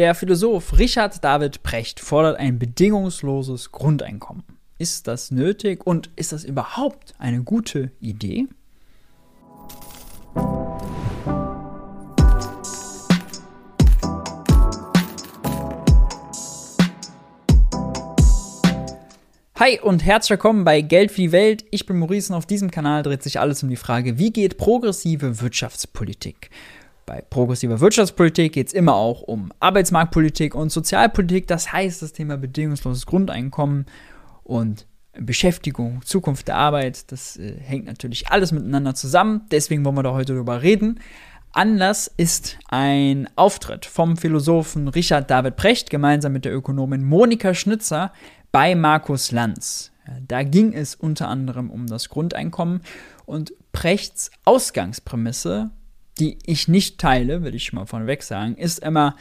Der Philosoph Richard David Precht fordert ein bedingungsloses Grundeinkommen. Ist das nötig und ist das überhaupt eine gute Idee? Hi und herzlich willkommen bei Geld für die Welt. Ich bin Maurice und auf diesem Kanal dreht sich alles um die Frage, wie geht progressive Wirtschaftspolitik? Bei progressiver Wirtschaftspolitik geht es immer auch um Arbeitsmarktpolitik und Sozialpolitik. Das heißt, das Thema bedingungsloses Grundeinkommen und Beschäftigung, Zukunft der Arbeit, das äh, hängt natürlich alles miteinander zusammen. Deswegen wollen wir da heute drüber reden. Anlass ist ein Auftritt vom Philosophen Richard David Precht gemeinsam mit der Ökonomin Monika Schnitzer bei Markus Lanz. Da ging es unter anderem um das Grundeinkommen und Prechts Ausgangsprämisse die ich nicht teile, will ich mal vorneweg sagen, ist immer,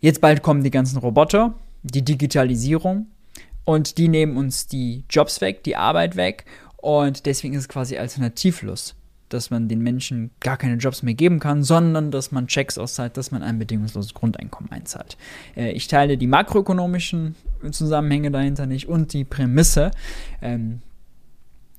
jetzt bald kommen die ganzen Roboter, die Digitalisierung und die nehmen uns die Jobs weg, die Arbeit weg und deswegen ist es quasi alternativlos, dass man den Menschen gar keine Jobs mehr geben kann, sondern dass man Checks auszahlt, dass man ein bedingungsloses Grundeinkommen einzahlt. Äh, ich teile die makroökonomischen Zusammenhänge dahinter nicht und die Prämisse. Ähm,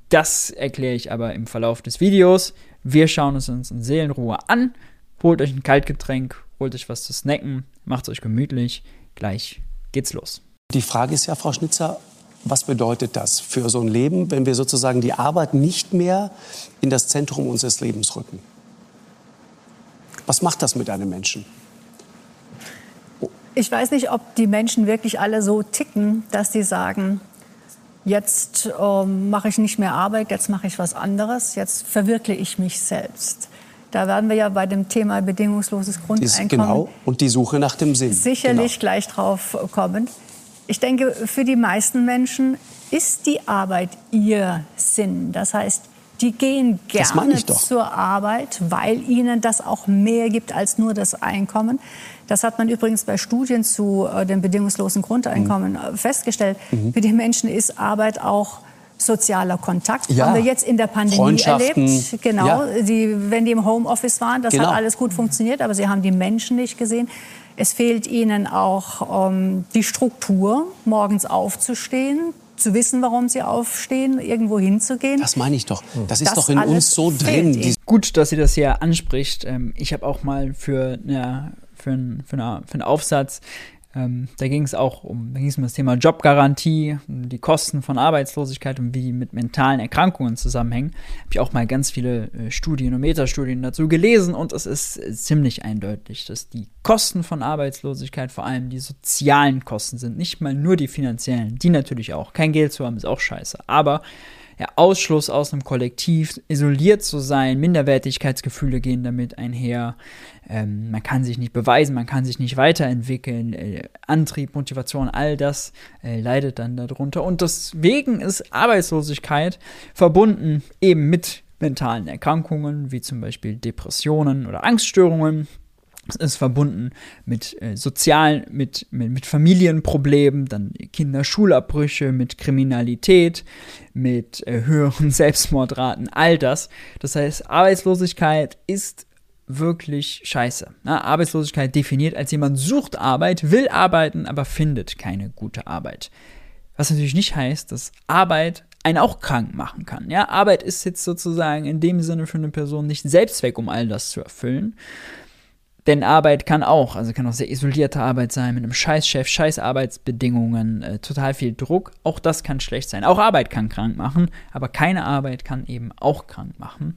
das erkläre ich aber im Verlauf des Videos. Wir schauen es uns in Seelenruhe an. Holt euch ein Kaltgetränk, holt euch was zu snacken, macht es euch gemütlich. Gleich geht's los. Die Frage ist ja, Frau Schnitzer, was bedeutet das für so ein Leben, wenn wir sozusagen die Arbeit nicht mehr in das Zentrum unseres Lebens rücken? Was macht das mit einem Menschen? Ich weiß nicht, ob die Menschen wirklich alle so ticken, dass sie sagen, Jetzt ähm, mache ich nicht mehr Arbeit, jetzt mache ich was anderes, jetzt verwirkliche ich mich selbst. Da werden wir ja bei dem Thema bedingungsloses Grundeinkommen genau. und die Suche nach dem Sinn sicherlich genau. gleich drauf kommen. Ich denke, für die meisten Menschen ist die Arbeit ihr Sinn. Das heißt, die gehen gerne zur Arbeit, weil ihnen das auch mehr gibt als nur das Einkommen. Das hat man übrigens bei Studien zu äh, dem bedingungslosen Grundeinkommen mhm. festgestellt. Mhm. Für die Menschen ist Arbeit auch sozialer Kontakt. Ja. Haben wir jetzt in der Pandemie erlebt. Genau, ja. die, wenn die im Homeoffice waren, das genau. hat alles gut funktioniert, aber sie haben die Menschen nicht gesehen. Es fehlt ihnen auch ähm, die Struktur, morgens aufzustehen, zu wissen, warum sie aufstehen, irgendwo hinzugehen. Das meine ich doch. Das ist das doch in uns so drin. Gut, dass sie das hier anspricht. Ähm, ich habe auch mal für, eine, für, einen, für, für einen Aufsatz ähm, da ging es auch um, da ging um das Thema Jobgarantie, um die Kosten von Arbeitslosigkeit und wie die mit mentalen Erkrankungen zusammenhängen. Habe ich auch mal ganz viele äh, Studien und Metastudien dazu gelesen und es ist äh, ziemlich eindeutig, dass die Kosten von Arbeitslosigkeit vor allem die sozialen Kosten sind, nicht mal nur die finanziellen, die natürlich auch. Kein Geld zu haben ist auch scheiße, aber Ausschluss aus einem Kollektiv, isoliert zu sein, Minderwertigkeitsgefühle gehen damit einher. Ähm, man kann sich nicht beweisen, man kann sich nicht weiterentwickeln. Äh, Antrieb, Motivation, all das äh, leidet dann darunter. Und deswegen ist Arbeitslosigkeit verbunden eben mit mentalen Erkrankungen, wie zum Beispiel Depressionen oder Angststörungen, es ist verbunden mit äh, sozialen, mit, mit, mit, Familienproblemen, dann Kinderschulabbrüche, mit Kriminalität, mit äh, höheren Selbstmordraten, all das. Das heißt, Arbeitslosigkeit ist wirklich scheiße. Na, Arbeitslosigkeit definiert als jemand sucht Arbeit, will arbeiten, aber findet keine gute Arbeit. Was natürlich nicht heißt, dass Arbeit einen auch krank machen kann. Ja, Arbeit ist jetzt sozusagen in dem Sinne für eine Person nicht Selbstzweck, um all das zu erfüllen, denn Arbeit kann auch, also kann auch sehr isolierte Arbeit sein, mit einem Scheißchef, scheiß Arbeitsbedingungen, äh, total viel Druck. Auch das kann schlecht sein. Auch Arbeit kann krank machen, aber keine Arbeit kann eben auch krank machen.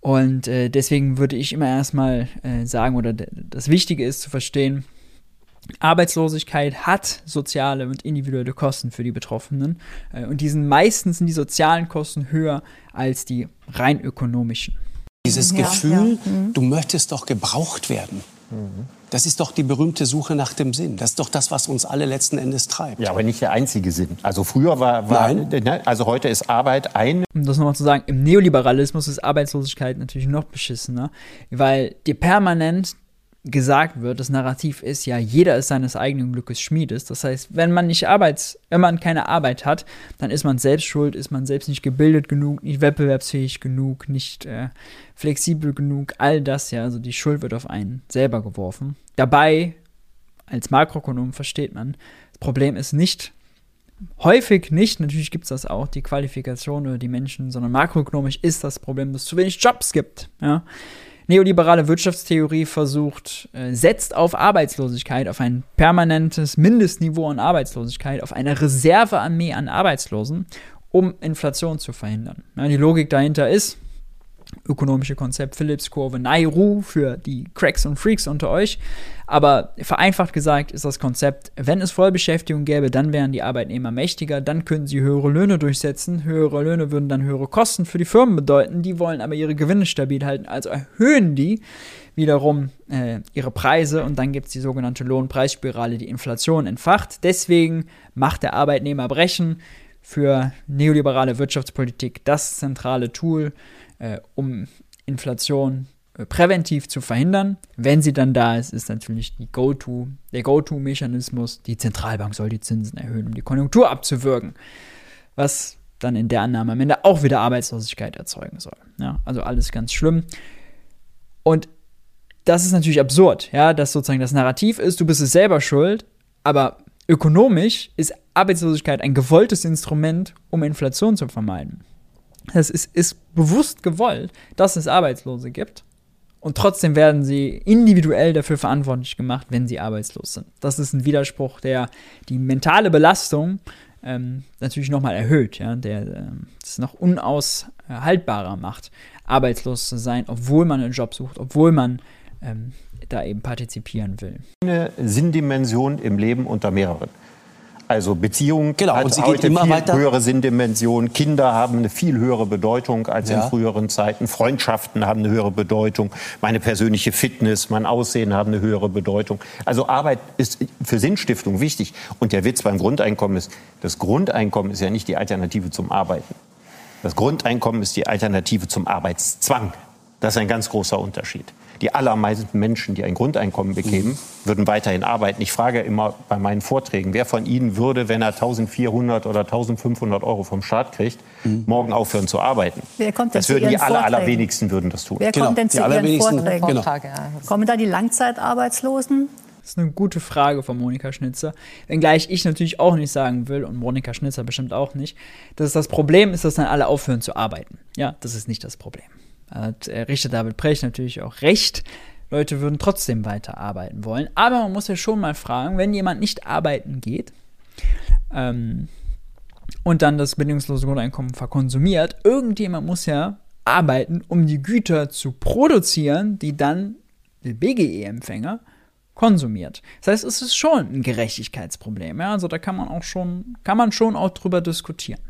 Und äh, deswegen würde ich immer erstmal äh, sagen, oder das Wichtige ist zu verstehen, Arbeitslosigkeit hat soziale und individuelle Kosten für die Betroffenen. Äh, und die sind meistens sind die sozialen Kosten höher als die rein ökonomischen. Dieses ja, Gefühl, ja. Mhm. du möchtest doch gebraucht werden. Mhm. Das ist doch die berühmte Suche nach dem Sinn. Das ist doch das, was uns alle letzten Endes treibt. Ja, aber nicht der einzige Sinn. Also früher war, war ne, also heute ist Arbeit ein. Um das nochmal zu sagen, im Neoliberalismus ist Arbeitslosigkeit natürlich noch beschissener, weil dir permanent gesagt wird, das Narrativ ist ja, jeder ist seines eigenen Glückes Schmiedes. Das heißt, wenn man nicht Arbeits, wenn man keine Arbeit hat, dann ist man selbst schuld, ist man selbst nicht gebildet genug, nicht wettbewerbsfähig genug, nicht äh, flexibel genug, all das, ja, also die Schuld wird auf einen selber geworfen. Dabei als Makroökonom versteht man, das Problem ist nicht, häufig nicht, natürlich gibt es das auch, die Qualifikation oder die Menschen, sondern makroökonomisch ist das Problem, dass es zu wenig Jobs gibt. Ja? Neoliberale Wirtschaftstheorie versucht, äh, setzt auf Arbeitslosigkeit, auf ein permanentes Mindestniveau an Arbeitslosigkeit, auf eine Reservearmee an Arbeitslosen, um Inflation zu verhindern. Ja, die Logik dahinter ist, ökonomische Konzept Phillips-Kurve, Nairu für die Cracks und Freaks unter euch. Aber vereinfacht gesagt ist das Konzept, wenn es Vollbeschäftigung gäbe, dann wären die Arbeitnehmer mächtiger, dann könnten sie höhere Löhne durchsetzen. Höhere Löhne würden dann höhere Kosten für die Firmen bedeuten. Die wollen aber ihre Gewinne stabil halten, also erhöhen die wiederum äh, ihre Preise und dann gibt es die sogenannte Lohnpreisspirale, die Inflation entfacht. Deswegen macht der Arbeitnehmer Brechen für neoliberale Wirtschaftspolitik das zentrale Tool äh, um Inflation äh, präventiv zu verhindern. Wenn sie dann da ist, ist natürlich die Go-To, der Go-To-Mechanismus, die Zentralbank soll die Zinsen erhöhen, um die Konjunktur abzuwürgen. Was dann in der Annahme am Ende auch wieder Arbeitslosigkeit erzeugen soll. Ja, also alles ganz schlimm. Und das ist natürlich absurd, ja, dass sozusagen das Narrativ ist, du bist es selber schuld, aber ökonomisch ist Arbeitslosigkeit ein gewolltes Instrument, um Inflation zu vermeiden. Es ist, ist bewusst gewollt, dass es Arbeitslose gibt. Und trotzdem werden sie individuell dafür verantwortlich gemacht, wenn sie arbeitslos sind. Das ist ein Widerspruch, der die mentale Belastung ähm, natürlich nochmal erhöht, ja, der äh, es noch unaushaltbarer macht, arbeitslos zu sein, obwohl man einen Job sucht, obwohl man ähm, da eben partizipieren will. Eine Sinndimension im Leben unter mehreren. Also Beziehung genau, hat heute viel weiter. höhere Sinndimension. Kinder haben eine viel höhere Bedeutung als Ja. in früheren Zeiten. Freundschaften haben eine höhere Bedeutung. Meine persönliche Fitness, mein Aussehen haben eine höhere Bedeutung. Also Arbeit ist für Sinnstiftung wichtig. Und der Witz beim Grundeinkommen ist, das Grundeinkommen ist ja nicht die Alternative zum Arbeiten. Das Grundeinkommen ist die Alternative zum Arbeitszwang. Das ist ein ganz großer Unterschied. Die allermeisten Menschen, die ein Grundeinkommen bekämen, würden weiterhin arbeiten. Ich frage immer bei meinen Vorträgen, wer von Ihnen würde, wenn er 1400 oder 1500 Euro vom Staat kriegt, morgen aufhören zu arbeiten? Wer kommt denn das zu würden die Ihren aller, allerwenigsten würden das tun. Wer Genau, kommt denn die zu Ihren allerwenigsten- Vorträgen? Genau. Kommen da die Langzeitarbeitslosen? Das ist eine gute Frage von Monika Schnitzer. Wenngleich ich natürlich auch nicht sagen will, und Monika Schnitzer bestimmt auch nicht, dass das Problem ist, dass dann alle aufhören zu arbeiten. Ja, das ist nicht das Problem. Hat äh, Richter David Precht natürlich auch recht. Leute würden trotzdem weiter arbeiten wollen. Aber man muss ja schon mal fragen, wenn jemand nicht arbeiten geht ähm, und dann das bedingungslose Grundeinkommen verkonsumiert, irgendjemand muss ja arbeiten, um die Güter zu produzieren, die dann der BGE-Empfänger konsumiert. Das heißt, es ist schon ein Gerechtigkeitsproblem. Ja? Also da kann man auch schon, kann man schon auch drüber diskutieren.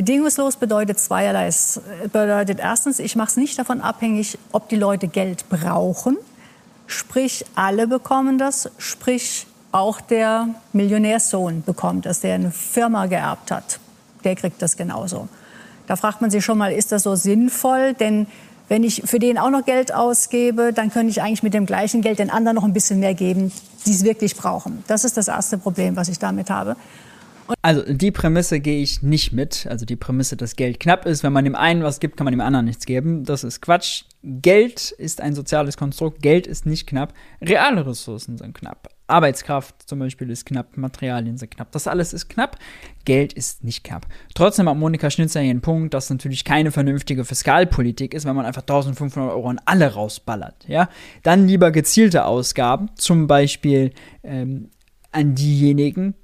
Bedingungslos bedeutet zweierlei. Es bedeutet erstens, ich mache es nicht davon abhängig, ob die Leute Geld brauchen. Sprich, alle bekommen das. Sprich, auch der Millionärssohn bekommt das, der eine Firma geerbt hat. Der kriegt das genauso. Da fragt man sich schon mal, ist das so sinnvoll? Denn wenn ich für den auch noch Geld ausgebe, dann könnte ich eigentlich mit dem gleichen Geld den anderen noch ein bisschen mehr geben, die es wirklich brauchen. Das ist das erste Problem, was ich damit habe. Also die Prämisse gehe ich nicht mit. Also die Prämisse, dass Geld knapp ist. Wenn man dem einen was gibt, kann man dem anderen nichts geben. Das ist Quatsch. Geld ist ein soziales Konstrukt. Geld ist nicht knapp. Reale Ressourcen sind knapp. Arbeitskraft zum Beispiel ist knapp. Materialien sind knapp. Das alles ist knapp. Geld ist nicht knapp. Trotzdem hat Monika Schnitzer einen Punkt, dass natürlich keine vernünftige Fiskalpolitik ist, wenn man einfach 1500 Euro an alle rausballert. Ja? Dann lieber gezielte Ausgaben. Zum Beispiel ähm, an diejenigen,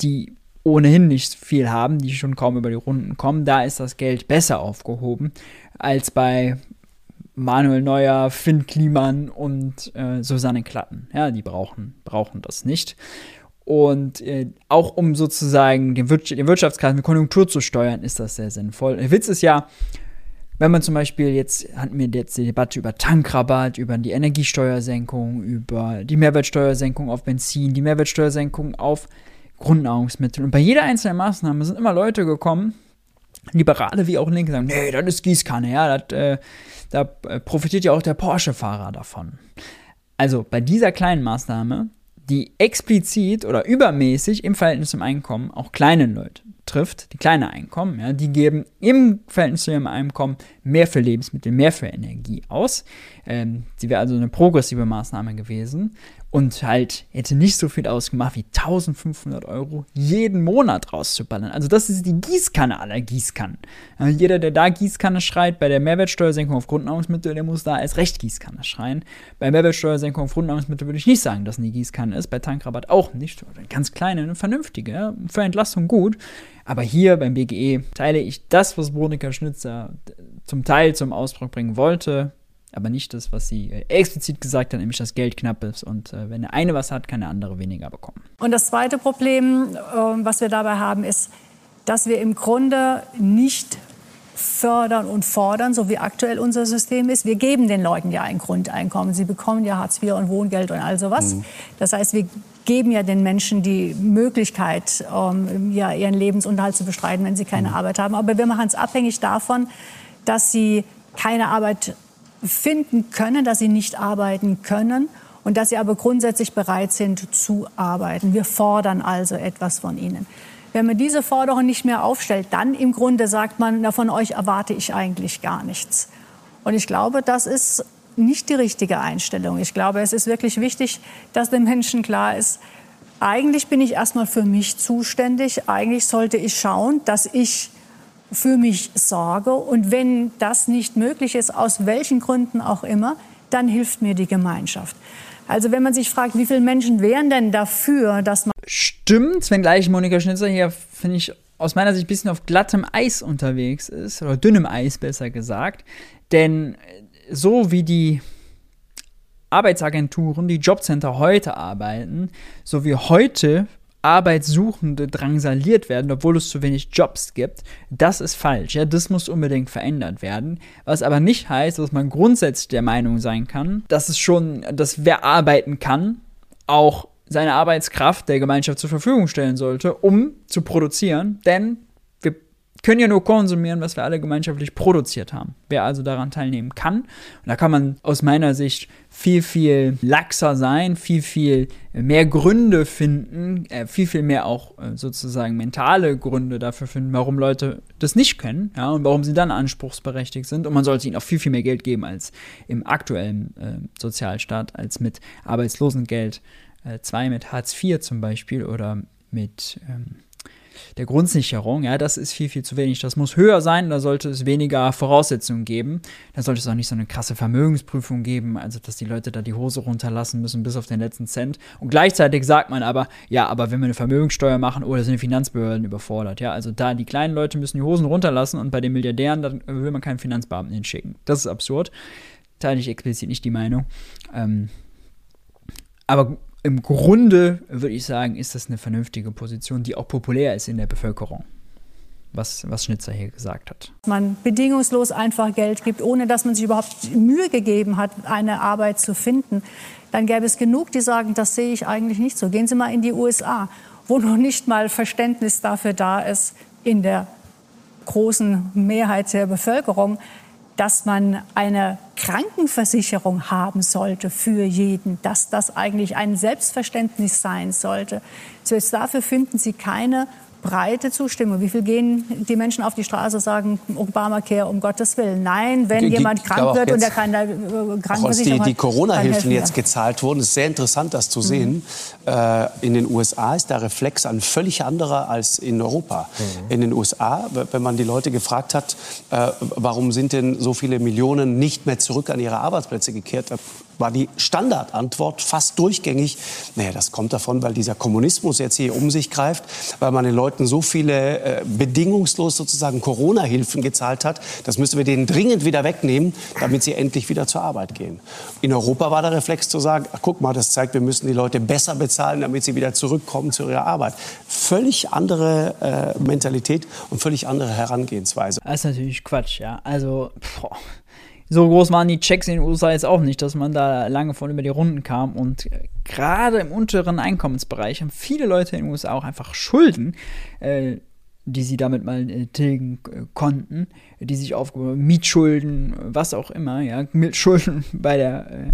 die ohnehin nicht viel haben, die schon kaum über die Runden kommen, da ist das Geld besser aufgehoben als bei Manuel Neuer, Finn Kliman und äh, Susanne Klatten. Ja, die brauchen, brauchen das nicht. Und äh, auch um sozusagen den, Wir den Wirtschaftskreis mit Konjunktur zu steuern, ist das sehr sinnvoll. Der Witz ist ja, wenn man zum Beispiel jetzt, hatten wir jetzt die Debatte über Tankrabatt, über die Energiesteuersenkung, über die Mehrwertsteuersenkung auf Benzin, die Mehrwertsteuersenkung auf Grundnahrungsmittel. Und bei jeder einzelnen Maßnahme sind immer Leute gekommen, Liberale wie auch Linke, sagen, nee, das ist Gießkanne, ja, das, äh, da äh, profitiert ja auch der Porsche-Fahrer davon. Also bei dieser kleinen Maßnahme, die explizit oder übermäßig im Verhältnis zum Einkommen auch kleine Leute trifft, die kleine Einkommen, ja, die geben im Verhältnis zu ihrem Einkommen mehr für Lebensmittel, mehr für Energie aus. Ähm, sie wäre also eine progressive Maßnahme gewesen. Und halt hätte nicht so viel ausgemacht wie 1500 Euro jeden Monat rauszuballern. Also das ist die Gießkanne aller Gießkannen. jeder, der da Gießkanne schreit, bei der Mehrwertsteuersenkung auf Grundnahrungsmittel, der muss da als Recht Gießkanne schreien. Bei Mehrwertsteuersenkung auf Grundnahrungsmittel würde ich nicht sagen, dass eine Gießkanne ist, bei Tankrabatt auch nicht. Eine ganz kleine, eine vernünftige, für Entlastung gut. Aber hier beim BGE teile ich das, was Monika Schnitzer zum Teil zum Ausdruck bringen wollte, aber nicht das, was sie äh, explizit gesagt hat, nämlich dass Geld knapp ist und äh, wenn der eine was hat, kann der andere weniger bekommen. Und das zweite Problem, äh, was wir dabei haben, ist, dass wir im Grunde nicht fördern und fordern, so wie aktuell unser System ist. Wir geben den Leuten ja ein Grundeinkommen. Sie bekommen ja Hartz IV und Wohngeld und all sowas. Mhm. Das heißt, wir geben ja den Menschen die Möglichkeit, ähm, ja, ihren Lebensunterhalt zu bestreiten, wenn sie keine mhm. Arbeit haben. Aber wir machen es abhängig davon, dass sie keine Arbeit finden können, dass sie nicht arbeiten können und dass sie aber grundsätzlich bereit sind zu arbeiten. Wir fordern also etwas von ihnen. Wenn man diese Forderung nicht mehr aufstellt, dann im Grunde sagt man, na, von euch erwarte ich eigentlich gar nichts. Und ich glaube, das ist nicht die richtige Einstellung. Ich glaube, es ist wirklich wichtig, dass den Menschen klar ist, eigentlich bin ich erstmal für mich zuständig. Eigentlich sollte ich schauen, dass ich für mich sorge. Und wenn das nicht möglich ist, aus welchen Gründen auch immer, dann hilft mir die Gemeinschaft. Also wenn man sich fragt, wie viele Menschen wären denn dafür, dass man... Stimmt, wenngleich Monika Schnitzer hier, finde ich, aus meiner Sicht ein bisschen auf glattem Eis unterwegs ist, oder dünnem Eis besser gesagt. Denn so wie die Arbeitsagenturen, die Jobcenter heute arbeiten, so wie heute Arbeitssuchende drangsaliert werden, obwohl es zu wenig Jobs gibt. Das ist falsch. Ja, das muss unbedingt verändert werden. Was aber nicht heißt, dass man grundsätzlich der Meinung sein kann, dass es schon, dass wer arbeiten kann, auch seine Arbeitskraft der Gemeinschaft zur Verfügung stellen sollte, um zu produzieren. Denn können ja nur konsumieren, was wir alle gemeinschaftlich produziert haben. Wer also daran teilnehmen kann. Und da kann man aus meiner Sicht viel, viel laxer sein, viel, viel mehr Gründe finden, äh, viel, viel mehr auch äh, sozusagen mentale Gründe dafür finden, warum Leute das nicht können ja, und warum sie dann anspruchsberechtigt sind. Und man sollte ihnen auch viel, viel mehr Geld geben als im aktuellen äh, Sozialstaat, als mit Arbeitslosengeld 2, äh, mit Hartz IV zum Beispiel oder mit. Ähm, der Grundsicherung, ja, das ist viel, viel zu wenig. Das muss höher sein, da sollte es weniger Voraussetzungen geben. Da sollte es auch nicht so eine krasse Vermögensprüfung geben, also dass die Leute da die Hose runterlassen müssen bis auf den letzten Cent. Und gleichzeitig sagt man aber, ja, aber wenn wir eine Vermögenssteuer machen, oder oh, sind die Finanzbehörden überfordert, ja. Also da die kleinen Leute müssen die Hosen runterlassen und bei den Milliardären, dann will man keinen Finanzbeamten hinschicken. Das ist absurd. Teile ich explizit nicht die Meinung. Ähm, aber im Grunde würde ich sagen, ist das eine vernünftige Position, die auch populär ist in der Bevölkerung. Was, was Schnitzer hier gesagt hat. Man bedingungslos einfach Geld gibt, ohne dass man sich überhaupt Mühe gegeben hat, eine Arbeit zu finden, dann gäbe es genug, die sagen, das sehe ich eigentlich nicht so. Gehen Sie mal in die USA, wo noch nicht mal Verständnis dafür da ist, in der großen Mehrheit der Bevölkerung, dass man eine Krankenversicherung haben sollte für jeden, dass das eigentlich ein Selbstverständnis sein sollte. Selbst dafür finden Sie keine breite Zustimmung. Wie viel gehen die Menschen auf die Straße und sagen, Obamacare, um Gottes Willen? Nein, wenn die, jemand krank wird und er kann da äh, Krankenversicherung die, die Corona-Hilfen jetzt gezahlt wurden, ist sehr interessant, das zu sehen. Mhm. Äh, in den USA ist der Reflex ein völlig anderer als in Europa. Mhm. In den USA, wenn man die Leute gefragt hat, äh, warum sind denn so viele Millionen nicht mehr zurück an ihre Arbeitsplätze gekehrt, war die Standardantwort fast durchgängig, naja, das kommt davon, weil dieser Kommunismus jetzt hier um sich greift, weil man den Leuten so viele äh, bedingungslos sozusagen Corona-Hilfen gezahlt hat, das müssen wir denen dringend wieder wegnehmen, damit sie endlich wieder zur Arbeit gehen. In Europa war der Reflex zu sagen, ach, guck mal, das zeigt, wir müssen die Leute besser bezahlen, damit sie wieder zurückkommen zu ihrer Arbeit. Völlig andere äh, Mentalität und völlig andere Herangehensweise. Das ist natürlich Quatsch, ja. Also, boah so groß waren die Checks in den USA jetzt auch nicht, dass man da lange von über die Runden kam. Und gerade im unteren Einkommensbereich haben viele Leute in den USA auch einfach Schulden, äh, die sie damit mal äh, tilgen äh, konnten, die sich aufgebaut haben, Mietschulden, was auch immer, ja, Schulden bei der,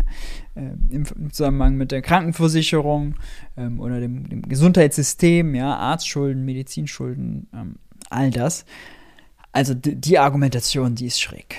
äh, äh, im Zusammenhang mit der Krankenversicherung ähm, oder dem, dem, Gesundheitssystem, ja, Arztschulden, Medizinschulden, ähm, all das. Also die Argumentation, die ist schräg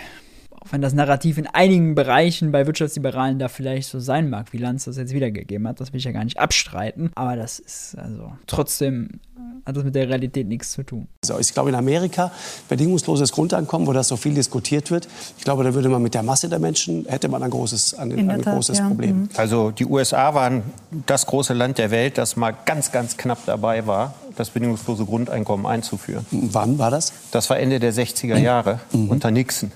auch wenn das Narrativ in einigen Bereichen bei Wirtschaftsliberalen da vielleicht so sein mag, wie Lanz das jetzt wiedergegeben hat, das will ich ja gar nicht abstreiten. Aber das ist also trotzdem hat das mit der Realität nichts zu tun. Also ich glaube, in Amerika, bedingungsloses Grundeinkommen, wo das so viel diskutiert wird, ich glaube, da würde man mit der Masse der Menschen, hätte man ein großes, ein, ein großes ja. Problem. Mhm. Also die USA waren das große Land der Welt, das mal ganz, ganz knapp dabei war, das bedingungslose Grundeinkommen einzuführen. Wann war das? Das war Ende der 60er Jahre mhm. unter Nixon.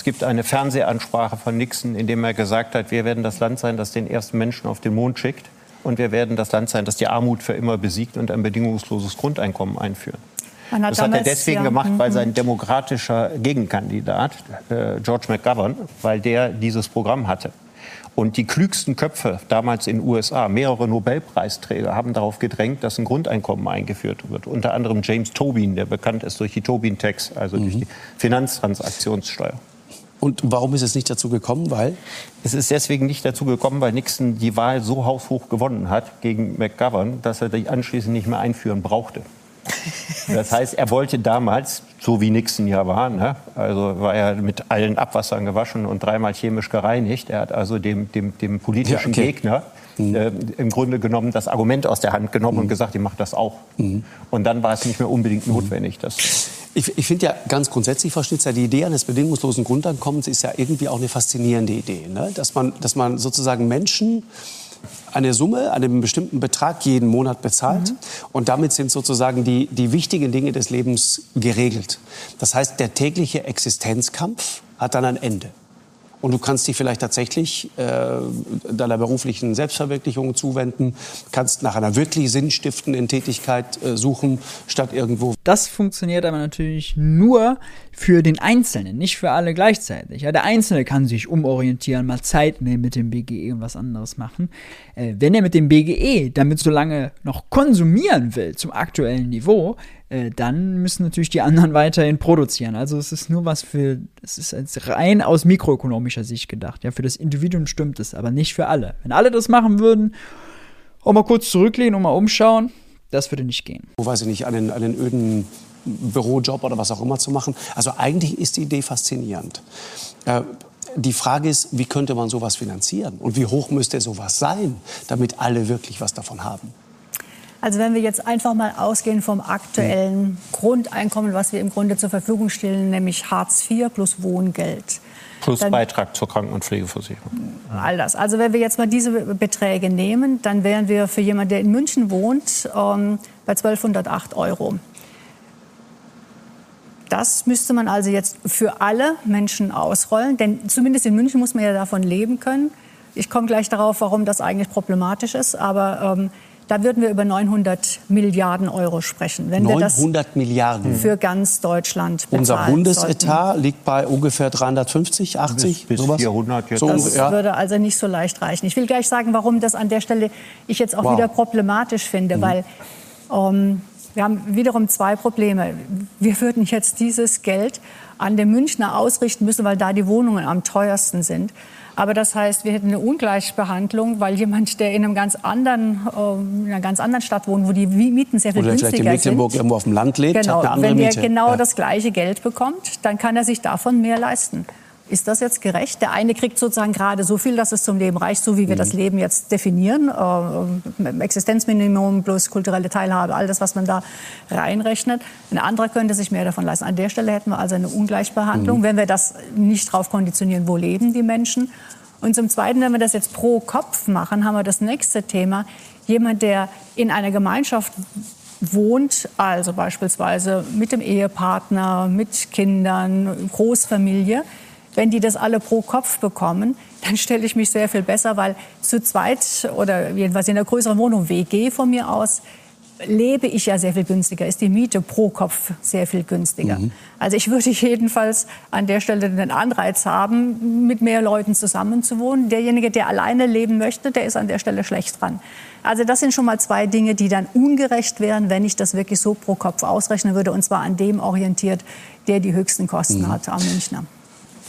Es gibt eine Fernsehansprache von Nixon, in dem er gesagt hat, wir werden das Land sein, das den ersten Menschen auf den Mond schickt. Und wir werden das Land sein, das die Armut für immer besiegt und ein bedingungsloses Grundeinkommen einführen. Hat das hat er deswegen ja, gemacht, weil mhm. sein demokratischer Gegenkandidat, äh, George McGovern, weil der dieses Programm hatte. Und die klügsten Köpfe damals in den USA, mehrere Nobelpreisträger, haben darauf gedrängt, dass ein Grundeinkommen eingeführt wird. Unter anderem James Tobin, der bekannt ist durch die Tobin-Tax, also mhm. durch die Finanztransaktionssteuer. Und warum ist es nicht dazu gekommen? Weil? Es ist deswegen nicht dazu gekommen, weil Nixon die Wahl so haushoch gewonnen hat gegen McGovern, dass er die anschließend nicht mehr einführen brauchte. Das heißt, er wollte damals, so wie Nixon ja war, ne, also war er mit allen Abwassern gewaschen und dreimal chemisch gereinigt. Er hat also dem, dem, dem politischen ja, okay. Gegner mhm. äh, im Grunde genommen das Argument aus der Hand genommen mhm. und gesagt, ich mache das auch. Mhm. Und dann war es nicht mehr unbedingt notwendig. Das ich, ich finde ja ganz grundsätzlich, Frau Schnitzer, die Idee eines bedingungslosen Grundeinkommens ist ja irgendwie auch eine faszinierende Idee. Ne? Dass, man, dass man sozusagen Menschen eine Summe, einen bestimmten Betrag jeden Monat bezahlt. Mhm. Und damit sind sozusagen die, die wichtigen Dinge des Lebens geregelt. Das heißt, der tägliche Existenzkampf hat dann ein Ende. Und du kannst dich vielleicht tatsächlich äh, deiner beruflichen Selbstverwirklichung zuwenden, kannst nach einer wirklich sinnstiftenden Tätigkeit äh, suchen, statt irgendwo. Das funktioniert aber natürlich nur für den Einzelnen, nicht für alle gleichzeitig. Ja, der Einzelne kann sich umorientieren, mal Zeit nehmen mit dem BGE und was anderes machen. Äh, wenn er mit dem BGE damit so lange noch konsumieren will zum aktuellen Niveau, äh, dann müssen natürlich die anderen weiterhin produzieren. Also es ist nur was für, es ist rein aus mikroökonomischer Sicht gedacht. Ja, für das Individuum stimmt es, aber nicht für alle. Wenn alle das machen würden, auch mal kurz zurücklehnen und mal umschauen, das würde nicht gehen. Wo weiß ich nicht, einen, einen öden Bürojob oder was auch immer zu machen. Also eigentlich ist die Idee faszinierend. Äh, die Frage ist, wie könnte man sowas finanzieren und wie hoch müsste sowas sein, damit alle wirklich was davon haben? Also wenn wir jetzt einfach mal ausgehen vom aktuellen Grundeinkommen, was wir im Grunde zur Verfügung stellen, nämlich Hartz IV plus Wohngeld. Plus dann, Beitrag zur Kranken- und Pflegeversicherung. All das. Also wenn wir jetzt mal diese Beträge nehmen, dann wären wir für jemanden, der in München wohnt, ähm, bei 1208 Euro. Das müsste man also jetzt für alle Menschen ausrollen, denn zumindest in München muss man ja davon leben können. Ich komme gleich darauf, warum das eigentlich problematisch ist, aber ähm, da würden wir über 900 Milliarden Euro sprechen. Wenn 900 Milliarden für ganz Deutschland Unser Bundesetat sollten. liegt bei ungefähr 350, 80, bis, bis sowas. 400 jetzt. So, das ja. würde also nicht so leicht reichen. Ich will gleich sagen, warum das an der Stelle ich jetzt auch wow. wieder problematisch finde, mhm. weil ähm, wir haben wiederum zwei Probleme. Wir würden jetzt dieses Geld an den Münchner ausrichten müssen, weil da die Wohnungen am teuersten sind. Aber das heißt, wir hätten eine Ungleichbehandlung, weil jemand, der in, einem ganz anderen, äh, in einer ganz anderen Stadt wohnt, wo die Mieten sehr viel Oder günstiger sind. Oder vielleicht in Mecklenburg irgendwo auf dem Land lebt, genau. hat eine andere Wenn er Miete. genau ja. das gleiche Geld bekommt, dann kann er sich davon mehr leisten. Ist das jetzt gerecht? Der eine kriegt sozusagen gerade so viel, dass es zum Leben reicht, so wie wir mhm. das Leben jetzt definieren. Äh, Existenzminimum plus kulturelle Teilhabe, all das, was man da reinrechnet. Ein anderer könnte sich mehr davon leisten. An der Stelle hätten wir also eine Ungleichbehandlung, mhm. wenn wir das nicht darauf konditionieren, wo leben die Menschen. Und zum Zweiten, wenn wir das jetzt pro Kopf machen, haben wir das nächste Thema. Jemand, der in einer Gemeinschaft wohnt, also beispielsweise mit dem Ehepartner, mit Kindern, Großfamilie, wenn die das alle pro Kopf bekommen, dann stelle ich mich sehr viel besser, weil zu zweit oder jedenfalls in einer größeren Wohnung, WG von mir aus, lebe ich ja sehr viel günstiger, ist die Miete pro Kopf sehr viel günstiger. Mhm. Also ich würde jedenfalls an der Stelle den Anreiz haben, mit mehr Leuten zusammenzuwohnen. Derjenige, der alleine leben möchte, der ist an der Stelle schlecht dran. Also das sind schon mal zwei Dinge, die dann ungerecht wären, wenn ich das wirklich so pro Kopf ausrechnen würde, und zwar an dem orientiert, der die höchsten Kosten mhm. hat, am Münchner.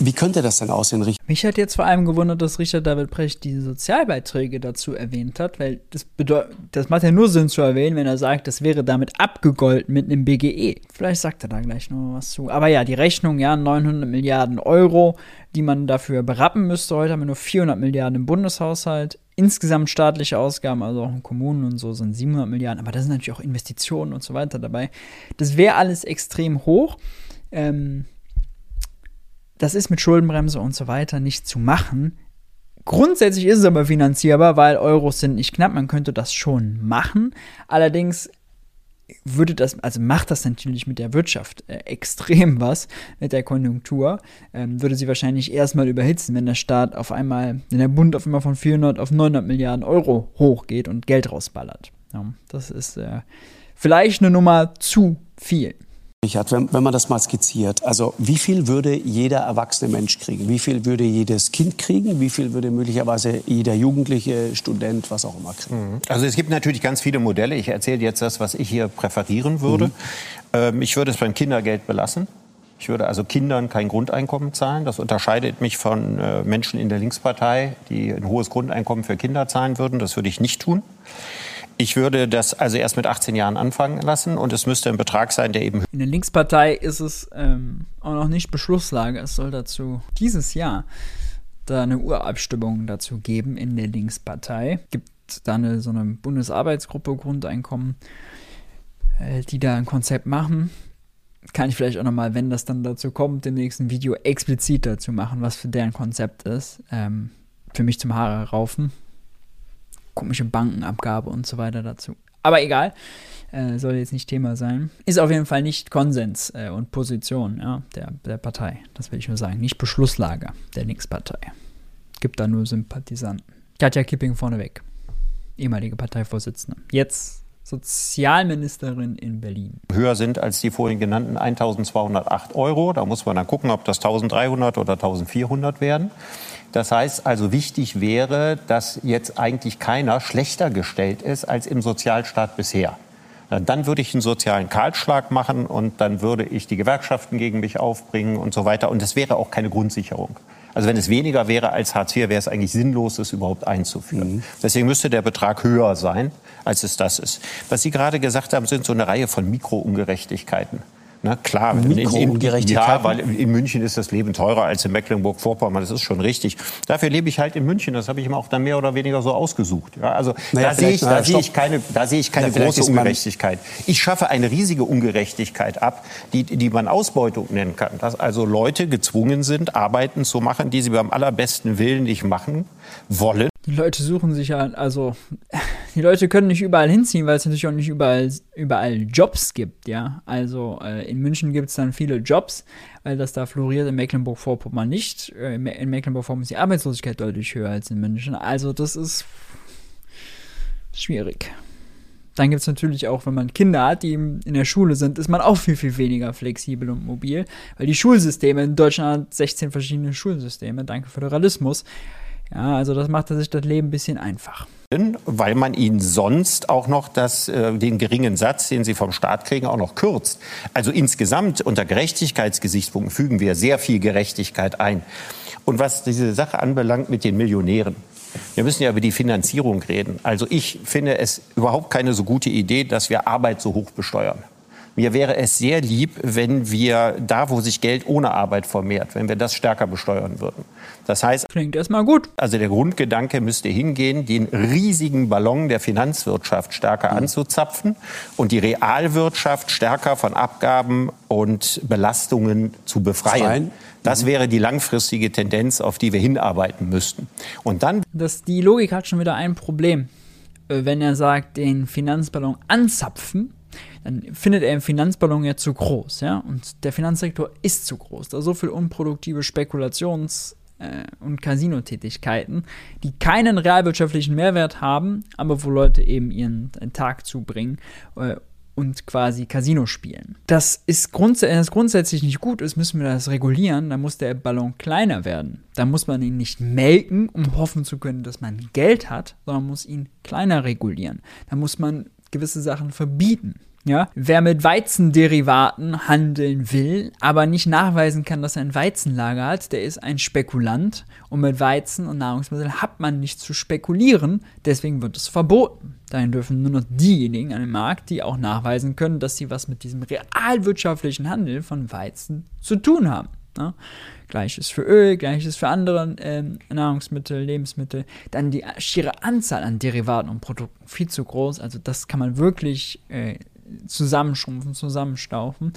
Wie könnte das denn aussehen, Richard? Mich hat jetzt vor allem gewundert, dass Richard David Precht die Sozialbeiträge dazu erwähnt hat, weil das bedeutet, das macht ja nur Sinn zu erwähnen, wenn er sagt, das wäre damit abgegolten mit einem BGE. Vielleicht sagt er da gleich noch was zu. Aber ja, die Rechnung, ja, 900 Milliarden Euro, die man dafür berappen müsste. Heute haben wir nur 400 Milliarden im Bundeshaushalt. Insgesamt staatliche Ausgaben, also auch in Kommunen und so, sind 700 Milliarden. Aber da sind natürlich auch Investitionen und so weiter dabei. Das wäre alles extrem hoch. Ähm, das ist mit Schuldenbremse und so weiter nicht zu machen. Grundsätzlich ist es aber finanzierbar, weil Euros sind nicht knapp. Man könnte das schon machen. Allerdings würde das, also macht das natürlich mit der Wirtschaft äh, extrem was, mit der Konjunktur, ähm, würde sie wahrscheinlich erstmal überhitzen, wenn der Staat auf einmal, wenn der Bund auf einmal von 400 auf 900 Milliarden Euro hochgeht und Geld rausballert. Ja, das ist äh, vielleicht eine Nummer zu viel. Richard, wenn, wenn man das mal skizziert, also wie viel würde jeder erwachsene Mensch kriegen? Wie viel würde jedes Kind kriegen? Wie viel würde möglicherweise jeder Jugendliche, Student, was auch immer kriegen? Mhm. Also es gibt natürlich ganz viele Modelle. Ich erzähle jetzt das, was ich hier präferieren würde. Mhm. Ähm, ich würde es beim Kindergeld belassen. Ich würde also Kindern kein Grundeinkommen zahlen. Das unterscheidet mich von äh, Menschen in der Linkspartei, die ein hohes Grundeinkommen für Kinder zahlen würden. Das würde ich nicht tun. Ich würde das also erst mit 18 Jahren anfangen lassen und es müsste ein Betrag sein, der eben. In der Linkspartei ist es ähm, auch noch nicht Beschlusslage. Es soll dazu dieses Jahr da eine Urabstimmung dazu geben in der Linkspartei. Gibt da eine so eine Bundesarbeitsgruppe Grundeinkommen, äh, die da ein Konzept machen. Kann ich vielleicht auch nochmal, wenn das dann dazu kommt, im nächsten Video explizit dazu machen, was für deren Konzept ist. Ähm, für mich zum Haare raufen komische Bankenabgabe und so weiter dazu. Aber egal, äh, soll jetzt nicht Thema sein. Ist auf jeden Fall nicht Konsens äh, und Position ja, der, der Partei. Das will ich nur sagen. Nicht Beschlusslage der Linkspartei. Gibt da nur Sympathisanten. Katja Kipping vorneweg. Ehemalige Parteivorsitzende. Jetzt Sozialministerin in Berlin. Höher sind als die vorhin genannten 1208 Euro. Da muss man dann gucken, ob das 1300 oder 1400 werden. Das heißt also, wichtig wäre, dass jetzt eigentlich keiner schlechter gestellt ist als im Sozialstaat bisher. Dann würde ich einen sozialen Kahlschlag machen und dann würde ich die Gewerkschaften gegen mich aufbringen und so weiter. Und es wäre auch keine Grundsicherung. Also wenn es weniger wäre als Hartz IV, wäre es eigentlich sinnlos, es überhaupt einzuführen. Mhm. Deswegen müsste der Betrag höher sein, als es das ist. Was Sie gerade gesagt haben, sind so eine Reihe von Mikroungerechtigkeiten. Na klar, in, in, ja, weil in München ist das Leben teurer als in Mecklenburg-Vorpommern. Das ist schon richtig. Dafür lebe ich halt in München. Das habe ich mir auch dann mehr oder weniger so ausgesucht. Ja, also naja, da, sehe ich, da, sehe ich keine, da sehe ich keine ja, große Ungerechtigkeit. Ich schaffe eine riesige Ungerechtigkeit ab, die, die man Ausbeutung nennen kann. Dass also Leute gezwungen sind, Arbeiten zu machen, die sie beim allerbesten Willen nicht machen wollen. Die Leute suchen sich ja, also die Leute können nicht überall hinziehen, weil es natürlich auch nicht überall, überall Jobs gibt, ja. Also äh, in München gibt es dann viele Jobs, weil das da floriert, in Mecklenburg-Vorpommern nicht. Äh, in Mecklenburg-Vorpommern ist die Arbeitslosigkeit deutlich höher als in München. Also das ist schwierig. Dann gibt es natürlich auch, wenn man Kinder hat, die in der Schule sind, ist man auch viel, viel weniger flexibel und mobil, weil die Schulsysteme in Deutschland hat 16 verschiedene Schulsysteme, danke Föderalismus. Ja, also das macht sich das Leben ein bisschen einfach. Weil man ihnen sonst auch noch das, äh, den geringen Satz, den sie vom Staat kriegen, auch noch kürzt. Also insgesamt unter Gerechtigkeitsgesichtspunkten fügen wir sehr viel Gerechtigkeit ein. Und was diese Sache anbelangt mit den Millionären, wir müssen ja über die Finanzierung reden. Also ich finde es überhaupt keine so gute Idee, dass wir Arbeit so hoch besteuern. Mir wäre es sehr lieb, wenn wir da, wo sich Geld ohne Arbeit vermehrt, wenn wir das stärker besteuern würden. Das heißt, klingt erstmal gut. Also der Grundgedanke müsste hingehen, den riesigen Ballon der Finanzwirtschaft stärker mhm. anzuzapfen und die Realwirtschaft stärker von Abgaben und Belastungen zu befreien. Das mhm. wäre die langfristige Tendenz, auf die wir hinarbeiten müssten. Und dann. Das, die Logik hat schon wieder ein Problem. Wenn er sagt, den Finanzballon anzapfen, dann findet er im Finanzballon ja zu groß, ja. Und der Finanzsektor ist zu groß. Da so viel unproduktive Spekulations- äh, und Casino-Tätigkeiten, die keinen realwirtschaftlichen Mehrwert haben, aber wo Leute eben ihren Tag zubringen äh, und quasi Casino spielen. Das ist grunds wenn das grundsätzlich nicht gut ist, müssen wir das regulieren. Da muss der Ballon kleiner werden. Da muss man ihn nicht melken, um hoffen zu können, dass man Geld hat, sondern muss ihn kleiner regulieren. Da muss man gewisse Sachen verbieten. Ja, wer mit Weizenderivaten handeln will, aber nicht nachweisen kann, dass er ein Weizenlager hat, der ist ein Spekulant. Und mit Weizen und Nahrungsmitteln hat man nicht zu spekulieren, deswegen wird es verboten. Dahin dürfen nur noch diejenigen an dem Markt, die auch nachweisen können, dass sie was mit diesem realwirtschaftlichen Handel von Weizen zu tun haben. Ja? Gleiches für Öl, gleiches für andere ähm, Nahrungsmittel, Lebensmittel. Dann die schiere Anzahl an Derivaten und Produkten viel zu groß. Also das kann man wirklich äh, zusammenschrumpfen, zusammenstaufen,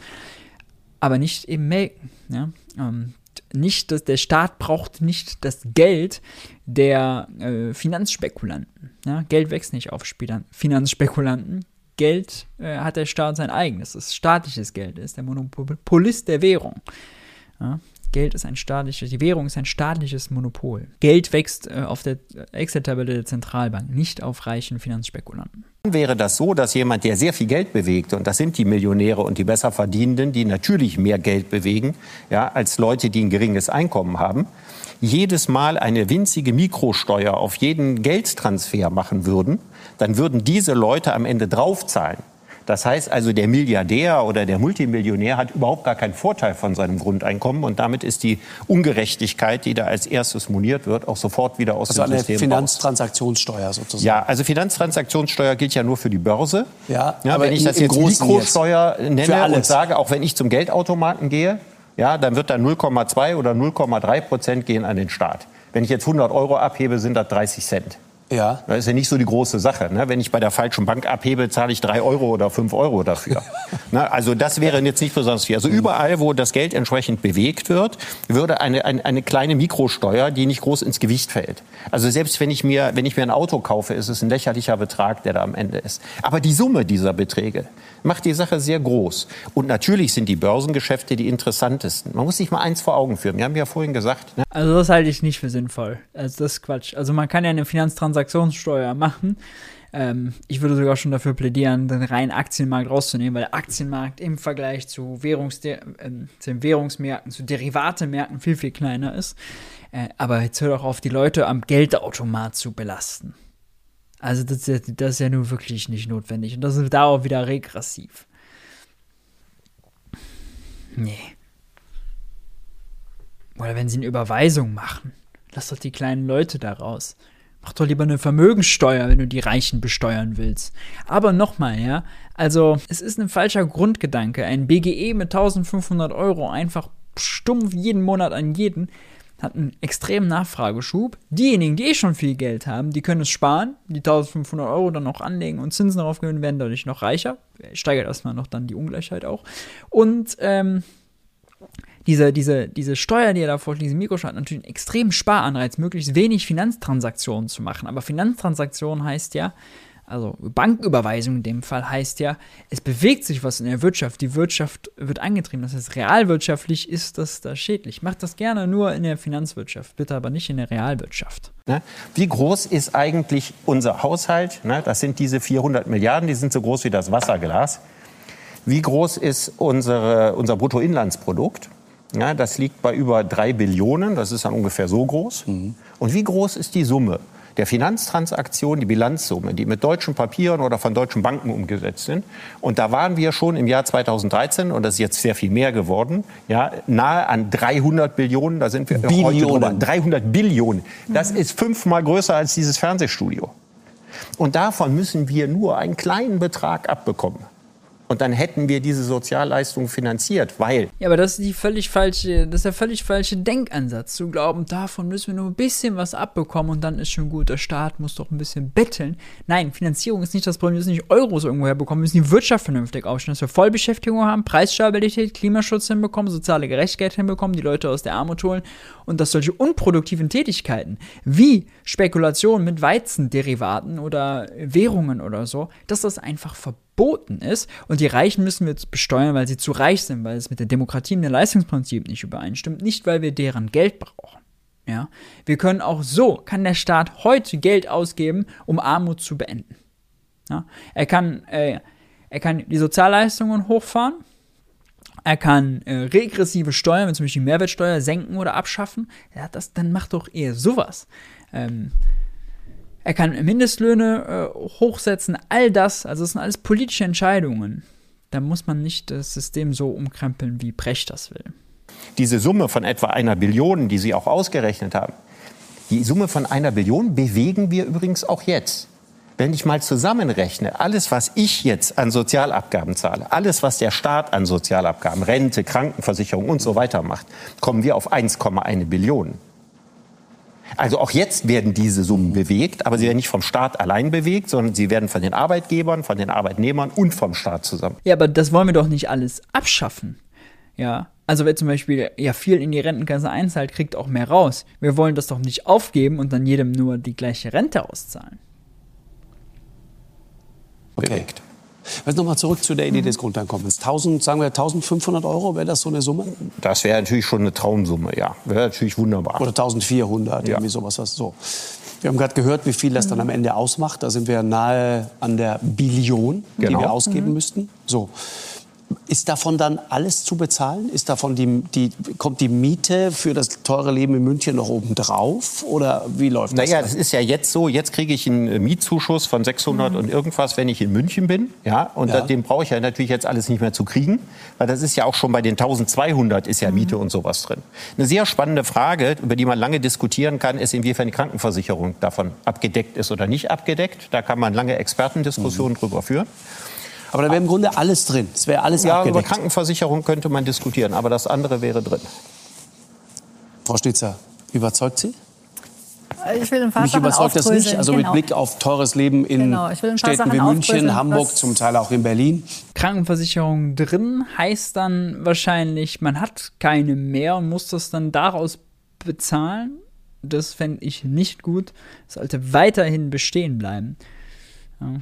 aber nicht eben melken. Ja? Ähm, nicht, dass der Staat braucht nicht das Geld der äh, Finanzspekulanten. Ja? Geld wächst nicht auf Spielern. Finanzspekulanten. Geld äh, hat der Staat sein eigenes. Das staatliches Geld, ist der Monopolist der Währung. Ja? Geld ist ein staatliches, die Währung ist ein staatliches Monopol. Geld wächst äh, auf der Excel-Tabelle der Zentralbank, nicht auf reichen Finanzspekulanten. Wäre das so, dass jemand, der sehr viel Geld bewegt, und das sind die Millionäre und die Besserverdienenden, die natürlich mehr Geld bewegen, ja, als Leute, die ein geringes Einkommen haben, jedes Mal eine winzige Mikrosteuer auf jeden Geldtransfer machen würden, dann würden diese Leute am Ende draufzahlen. Das heißt also, der Milliardär oder der Multimillionär hat überhaupt gar keinen Vorteil von seinem Grundeinkommen und damit ist die Ungerechtigkeit, die da als erstes moniert wird, auch sofort wieder aus also dem System Also eine Finanztransaktionssteuer sozusagen. Ja, also Finanztransaktionssteuer gilt ja nur für die Börse. Ja, ja wenn ich das jetzt Mikrosteuer jetzt. nenne und sage, auch wenn ich zum Geldautomaten gehe, ja, dann wird da 0,2 oder 0,3 Prozent gehen an den Staat. Wenn ich jetzt 100 Euro abhebe, sind das 30 Cent. Ja. Das ist ja nicht so die große Sache. Ne? Wenn ich bei der falschen Bank abhebe, zahle ich drei Euro oder fünf Euro dafür. ne? Also das wäre jetzt nicht besonders viel. Also überall, wo das Geld entsprechend bewegt wird, würde eine, eine, eine kleine Mikrosteuer, die nicht groß ins Gewicht fällt. Also selbst wenn ich mir, wenn ich mir ein Auto kaufe, ist es ein lächerlicher Betrag, der da am Ende ist. Aber die Summe dieser Beträge macht die Sache sehr groß. Und natürlich sind die Börsengeschäfte die interessantesten. Man muss sich mal eins vor Augen führen. Wir haben ja vorhin gesagt. Ne? Also das halte ich nicht für sinnvoll. Also das ist Quatsch. Also man kann ja eine Finanztransaktionssteuer machen. Ähm, ich würde sogar schon dafür plädieren, den reinen Aktienmarkt rauszunehmen, weil der Aktienmarkt im Vergleich zu, Währungsde äh, zu Währungsmärkten, zu Derivatemärkten viel, viel kleiner ist. Äh, aber jetzt hört auch auf, die Leute am Geldautomat zu belasten. Also das, das ist ja nun wirklich nicht notwendig. Und das ist da auch wieder regressiv. Nee. Oder wenn sie eine Überweisung machen. Lass doch die kleinen Leute da raus. Mach doch lieber eine Vermögenssteuer, wenn du die Reichen besteuern willst. Aber nochmal, ja. Also, es ist ein falscher Grundgedanke. Ein BGE mit 1500 Euro einfach stumpf jeden Monat an jeden hat einen extremen Nachfrageschub. Diejenigen, die eh schon viel Geld haben, die können es sparen, die 1500 Euro dann noch anlegen und Zinsen darauf gewinnen, werden dadurch noch reicher. Steigert erstmal noch dann die Ungleichheit auch. Und ähm, diese, diese, diese Steuer, die er da vorschlägt, diese Mikrosteuer, natürlich einen extremen Sparanreiz, möglichst wenig Finanztransaktionen zu machen. Aber Finanztransaktionen heißt ja, also Banküberweisung in dem Fall heißt ja, es bewegt sich was in der Wirtschaft, die Wirtschaft wird angetrieben. Das heißt, realwirtschaftlich ist das da schädlich. Macht das gerne nur in der Finanzwirtschaft, bitte aber nicht in der Realwirtschaft. Ne? Wie groß ist eigentlich unser Haushalt? Ne? Das sind diese 400 Milliarden, die sind so groß wie das Wasserglas. Wie groß ist unsere, unser Bruttoinlandsprodukt? Ja, das liegt bei über drei Billionen, das ist dann ungefähr so groß. Mhm. Und wie groß ist die Summe? der Finanztransaktion, die Bilanzsumme, die mit deutschen Papieren oder von deutschen Banken umgesetzt sind. Und da waren wir schon im Jahr 2013, und das ist jetzt sehr viel mehr geworden, ja, nahe an 300 Billionen, da sind wir Billionen. heute drüber. 300 Billionen. Das mhm. ist fünfmal größer als dieses Fernsehstudio. Und davon müssen wir nur einen kleinen Betrag abbekommen. Und dann hätten wir diese Sozialleistung finanziert, weil. Ja, aber das ist die völlig falsche, das ist der völlig falsche Denkansatz, zu glauben, davon müssen wir nur ein bisschen was abbekommen und dann ist schon gut. Der Staat muss doch ein bisschen betteln. Nein, Finanzierung ist nicht das Problem, wir müssen nicht Euros irgendwo herbekommen, wir müssen die Wirtschaft vernünftig aufstellen, dass wir Vollbeschäftigung haben, Preisstabilität, Klimaschutz hinbekommen, soziale Gerechtigkeit hinbekommen, die Leute aus der Armut holen und dass solche unproduktiven Tätigkeiten wie Spekulation mit Weizenderivaten oder Währungen oder so, dass das einfach verboten verboten ist. Und die Reichen müssen wir jetzt besteuern, weil sie zu reich sind, weil es mit der Demokratie und dem Leistungsprinzip nicht übereinstimmt, nicht weil wir deren Geld brauchen. Ja, wir können auch so, kann der Staat heute Geld ausgeben, um Armut zu beenden. Ja, er kann, äh, er kann die Sozialleistungen hochfahren, er kann äh, regressive Steuern, wie zum Beispiel Mehrwertsteuer, senken oder abschaffen. Ja, das, dann macht doch eher sowas. Ähm, er kann Mindestlöhne äh, hochsetzen, all das, also das sind alles politische Entscheidungen. da muss man nicht das System so umkrempeln, wie Brecht das will. Diese Summe von etwa einer Billion, die Sie auch ausgerechnet haben, die Summe von einer Billion bewegen wir übrigens auch jetzt. Wenn ich mal zusammenrechne, alles, was ich jetzt an Sozialabgaben zahle, alles, was der Staat an Sozialabgaben, Rente, Krankenversicherung und so weiter macht, kommen wir auf 1,1 Billionen. Also auch jetzt werden diese Summen bewegt, aber sie werden nicht vom Staat allein bewegt, sondern sie werden von den Arbeitgebern, von den Arbeitnehmern und vom Staat zusammen. Ja, aber das wollen wir doch nicht alles abschaffen. Ja, also wer zum Beispiel ja viel in die Rentenkasse einzahlt, kriegt auch mehr raus. Wir wollen das doch nicht aufgeben und dann jedem nur die gleiche Rente auszahlen. Okay. Jetzt nochmal zurück zu der Idee des Grundeinkommens. 1000, sagen wir 1500 Euro, wäre das so eine Summe? Das wäre natürlich schon eine Traumsumme, ja. Wäre natürlich wunderbar. Oder 1400, ja. irgendwie sowas. Was so. Wir haben gerade gehört, wie viel das dann am Ende ausmacht. Da sind wir nahe an der Billion, genau. die wir ausgeben mhm. müssten. So. Ist davon dann alles zu bezahlen? Ist davon die, die, kommt die Miete für das teure Leben in München noch oben drauf? Oder wie läuft das? Naja, das ist ja jetzt so. Jetzt kriege ich einen Mietzuschuss von 600 mhm. und irgendwas, wenn ich in München bin. Ja, und ja. den brauche ich ja natürlich jetzt alles nicht mehr zu kriegen. Weil das ist ja auch schon bei den 1200 ist ja mhm. Miete und sowas drin. Eine sehr spannende Frage, über die man lange diskutieren kann, ist, inwiefern die Krankenversicherung davon abgedeckt ist oder nicht abgedeckt. Da kann man lange Expertendiskussionen mhm. drüber führen. Aber da wäre im Grunde alles drin. Es wäre alles ja, abgedeckt. über Krankenversicherung könnte man diskutieren, aber das andere wäre drin. Frau Schnitzer, überzeugt Sie? Ich will ein paar Mich überzeugt das nicht. Also genau. mit Blick auf teures Leben in genau. Städten Sachen wie München, Hamburg, zum Teil auch in Berlin. Krankenversicherung drin heißt dann wahrscheinlich, man hat keine mehr und muss das dann daraus bezahlen. Das fände ich nicht gut. Sollte weiterhin bestehen bleiben. Ja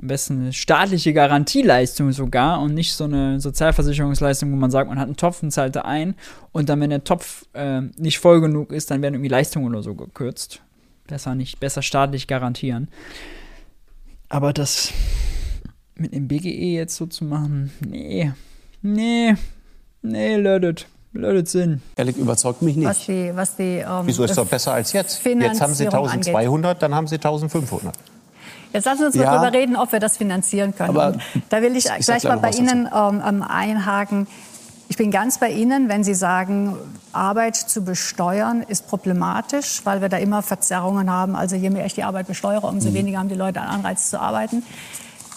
am besten eine staatliche Garantieleistung sogar und nicht so eine Sozialversicherungsleistung, wo man sagt, man hat einen Topf und zahlt da ein und dann, wenn der Topf äh, nicht voll genug ist, dann werden irgendwie Leistungen oder so gekürzt. Besser nicht, besser staatlich garantieren. Aber das mit dem BGE jetzt so zu machen, nee, nee, nee, lödet. Lödet Sinn. Ehrlich überzeugt mich nicht. Was die, was die, ähm, Wieso ist das besser als jetzt? Jetzt haben Sie 1200, angeht. dann haben Sie 1500. Jetzt lassen Sie uns ja, mal darüber reden, ob wir das finanzieren können. da will ich, ich gleich mal bei Ihnen ähm, ähm, einhaken. Ich bin ganz bei Ihnen, wenn Sie sagen, Arbeit zu besteuern ist problematisch, weil wir da immer Verzerrungen haben. Also je mehr ich die Arbeit besteuere, umso mhm. weniger haben die Leute einen Anreiz zu arbeiten.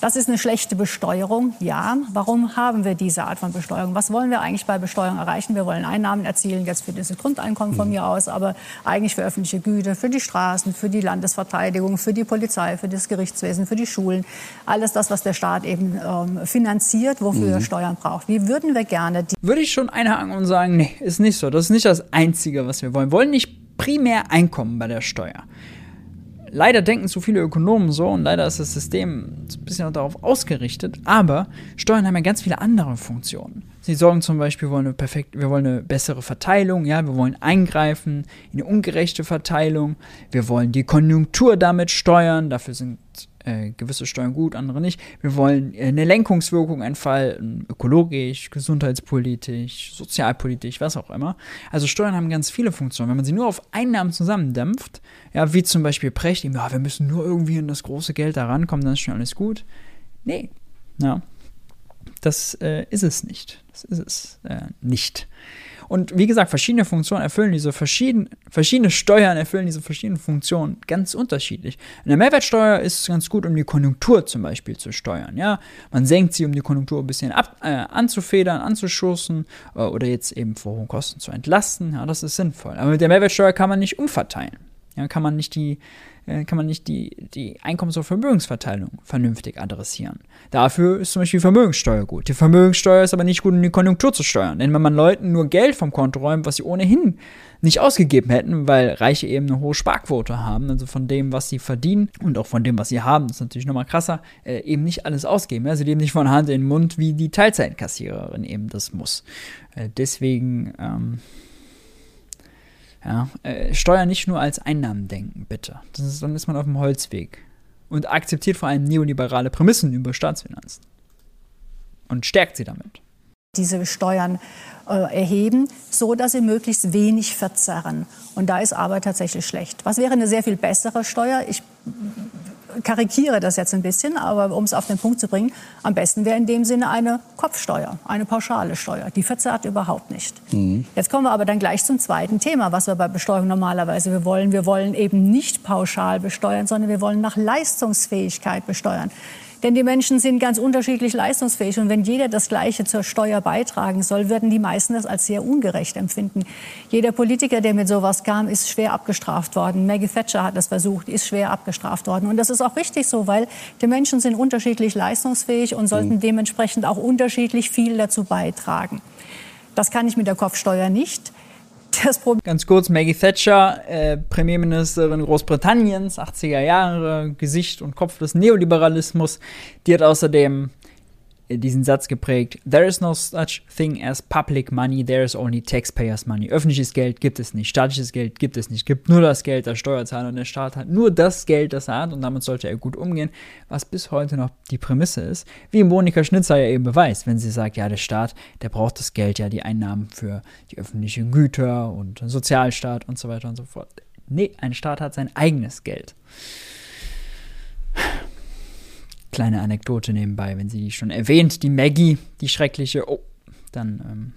Das ist eine schlechte Besteuerung, ja. Warum haben wir diese Art von Besteuerung? Was wollen wir eigentlich bei Besteuerung erreichen? Wir wollen Einnahmen erzielen, jetzt für dieses Grundeinkommen von mhm. mir aus, aber eigentlich für öffentliche Güter, für die Straßen, für die Landesverteidigung, für die Polizei, für das Gerichtswesen, für die Schulen. Alles das, was der Staat eben ähm, finanziert, wofür mhm. er Steuern braucht. Wie würden wir gerne die Würde ich schon einhaken und sagen, nee, ist nicht so. Das ist nicht das Einzige, was wir wollen. Wir wollen nicht primär Einkommen bei der Steuer leider denken zu viele Ökonomen so und leider ist das System ein bisschen darauf ausgerichtet, aber Steuern haben ja ganz viele andere Funktionen. Sie sorgen zum Beispiel, wir wollen eine, perfekt, wir wollen eine bessere Verteilung, ja, wir wollen eingreifen in eine ungerechte Verteilung, wir wollen die Konjunktur damit steuern, dafür sind äh, gewisse Steuern gut, andere nicht. Wir wollen äh, eine Lenkungswirkung entfalten, ökologisch, gesundheitspolitisch, sozialpolitisch, was auch immer. Also Steuern haben ganz viele Funktionen. Wenn man sie nur auf Einnahmen zusammendämpft, ja, wie zum Beispiel Precht, ja, wir müssen nur irgendwie in das große Geld da rankommen, dann ist schon alles gut. Nee, ja, das äh, ist es nicht. Das ist es äh, nicht. Und wie gesagt, verschiedene Funktionen erfüllen diese verschiedenen, verschiedene Steuern erfüllen diese verschiedenen Funktionen ganz unterschiedlich. Eine Mehrwertsteuer ist ganz gut, um die Konjunktur zum Beispiel zu steuern. Ja, man senkt sie, um die Konjunktur ein bisschen ab, äh, anzufedern, anzuschussen äh, oder jetzt eben vor hohen Kosten zu entlasten. Ja, das ist sinnvoll. Aber mit der Mehrwertsteuer kann man nicht umverteilen. Ja, kann man nicht die äh, kann man nicht die, die Einkommens- und Vermögensverteilung vernünftig adressieren. Dafür ist zum Beispiel die Vermögenssteuer gut. Die Vermögenssteuer ist aber nicht gut, um die Konjunktur zu steuern. Denn wenn man Leuten nur Geld vom Konto räumt, was sie ohnehin nicht ausgegeben hätten, weil Reiche eben eine hohe Sparquote haben, also von dem, was sie verdienen und auch von dem, was sie haben, das ist natürlich nochmal krasser, äh, eben nicht alles ausgeben. Ja? Sie leben nicht von Hand in den Mund, wie die Teilzeitkassiererin eben das muss. Äh, deswegen, ähm, ja, äh, Steuern nicht nur als Einnahmen denken, bitte. Ist, dann ist man auf dem Holzweg. Und akzeptiert vor allem neoliberale Prämissen über Staatsfinanzen. Und stärkt sie damit. Diese Steuern äh, erheben, so dass sie möglichst wenig verzerren. Und da ist Arbeit tatsächlich schlecht. Was wäre eine sehr viel bessere Steuer? Ich karikiere das jetzt ein bisschen, aber um es auf den Punkt zu bringen, am besten wäre in dem Sinne eine Kopfsteuer, eine pauschale Steuer. Die verzerrt überhaupt nicht. Mhm. Jetzt kommen wir aber dann gleich zum zweiten Thema, was wir bei Besteuerung normalerweise wir wollen. Wir wollen eben nicht pauschal besteuern, sondern wir wollen nach Leistungsfähigkeit besteuern. Denn die Menschen sind ganz unterschiedlich leistungsfähig. Und wenn jeder das Gleiche zur Steuer beitragen soll, würden die meisten das als sehr ungerecht empfinden. Jeder Politiker, der mit sowas kam, ist schwer abgestraft worden. Maggie Thatcher hat das versucht, ist schwer abgestraft worden. Und das ist auch richtig so, weil die Menschen sind unterschiedlich leistungsfähig und sollten mhm. dementsprechend auch unterschiedlich viel dazu beitragen. Das kann ich mit der Kopfsteuer nicht das Problem. Ganz kurz, Maggie Thatcher, äh, Premierministerin Großbritanniens, 80er Jahre, Gesicht und Kopf des Neoliberalismus, die hat außerdem diesen Satz geprägt: There is no such thing as public money, there is only taxpayers money. Öffentliches Geld gibt es nicht, staatliches Geld gibt es nicht, gibt nur das Geld der Steuerzahler und der Staat hat nur das Geld, das er hat und damit sollte er gut umgehen, was bis heute noch die Prämisse ist. Wie Monika Schnitzer ja eben beweist, wenn sie sagt, ja, der Staat, der braucht das Geld, ja, die Einnahmen für die öffentlichen Güter und Sozialstaat und so weiter und so fort. Nee, ein Staat hat sein eigenes Geld kleine Anekdote nebenbei, wenn sie die schon erwähnt, die Maggie, die schreckliche, oh, dann ähm,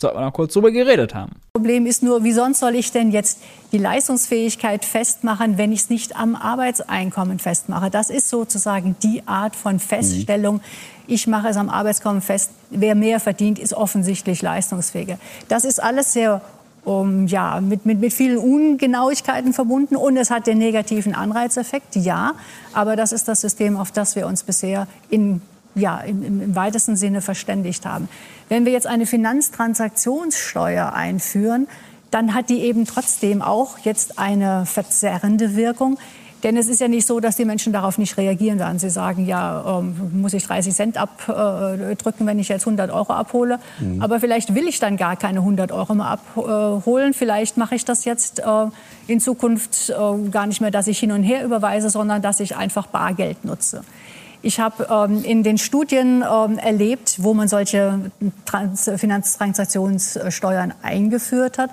sollte man noch kurz drüber geredet haben. Problem ist nur, wie sonst soll ich denn jetzt die Leistungsfähigkeit festmachen, wenn ich es nicht am Arbeitseinkommen festmache? Das ist sozusagen die Art von Feststellung. Mhm. Ich mache es am Arbeitskommen fest. Wer mehr verdient, ist offensichtlich leistungsfähiger. Das ist alles sehr um, ja, mit, mit, mit vielen Ungenauigkeiten verbunden und es hat den negativen Anreizeffekt, ja. Aber das ist das System, auf das wir uns bisher in, ja, im, im weitesten Sinne verständigt haben. Wenn wir jetzt eine Finanztransaktionssteuer einführen, dann hat die eben trotzdem auch jetzt eine verzerrende Wirkung. Denn es ist ja nicht so, dass die Menschen darauf nicht reagieren werden. Sie sagen, ja, ähm, muss ich 30 Cent abdrücken, wenn ich jetzt 100 Euro abhole. Mhm. Aber vielleicht will ich dann gar keine 100 Euro mehr abholen. Vielleicht mache ich das jetzt äh, in Zukunft äh, gar nicht mehr, dass ich hin und her überweise, sondern dass ich einfach Bargeld nutze. Ich habe ähm, in den Studien ähm, erlebt, wo man solche Trans Finanztransaktionssteuern eingeführt hat,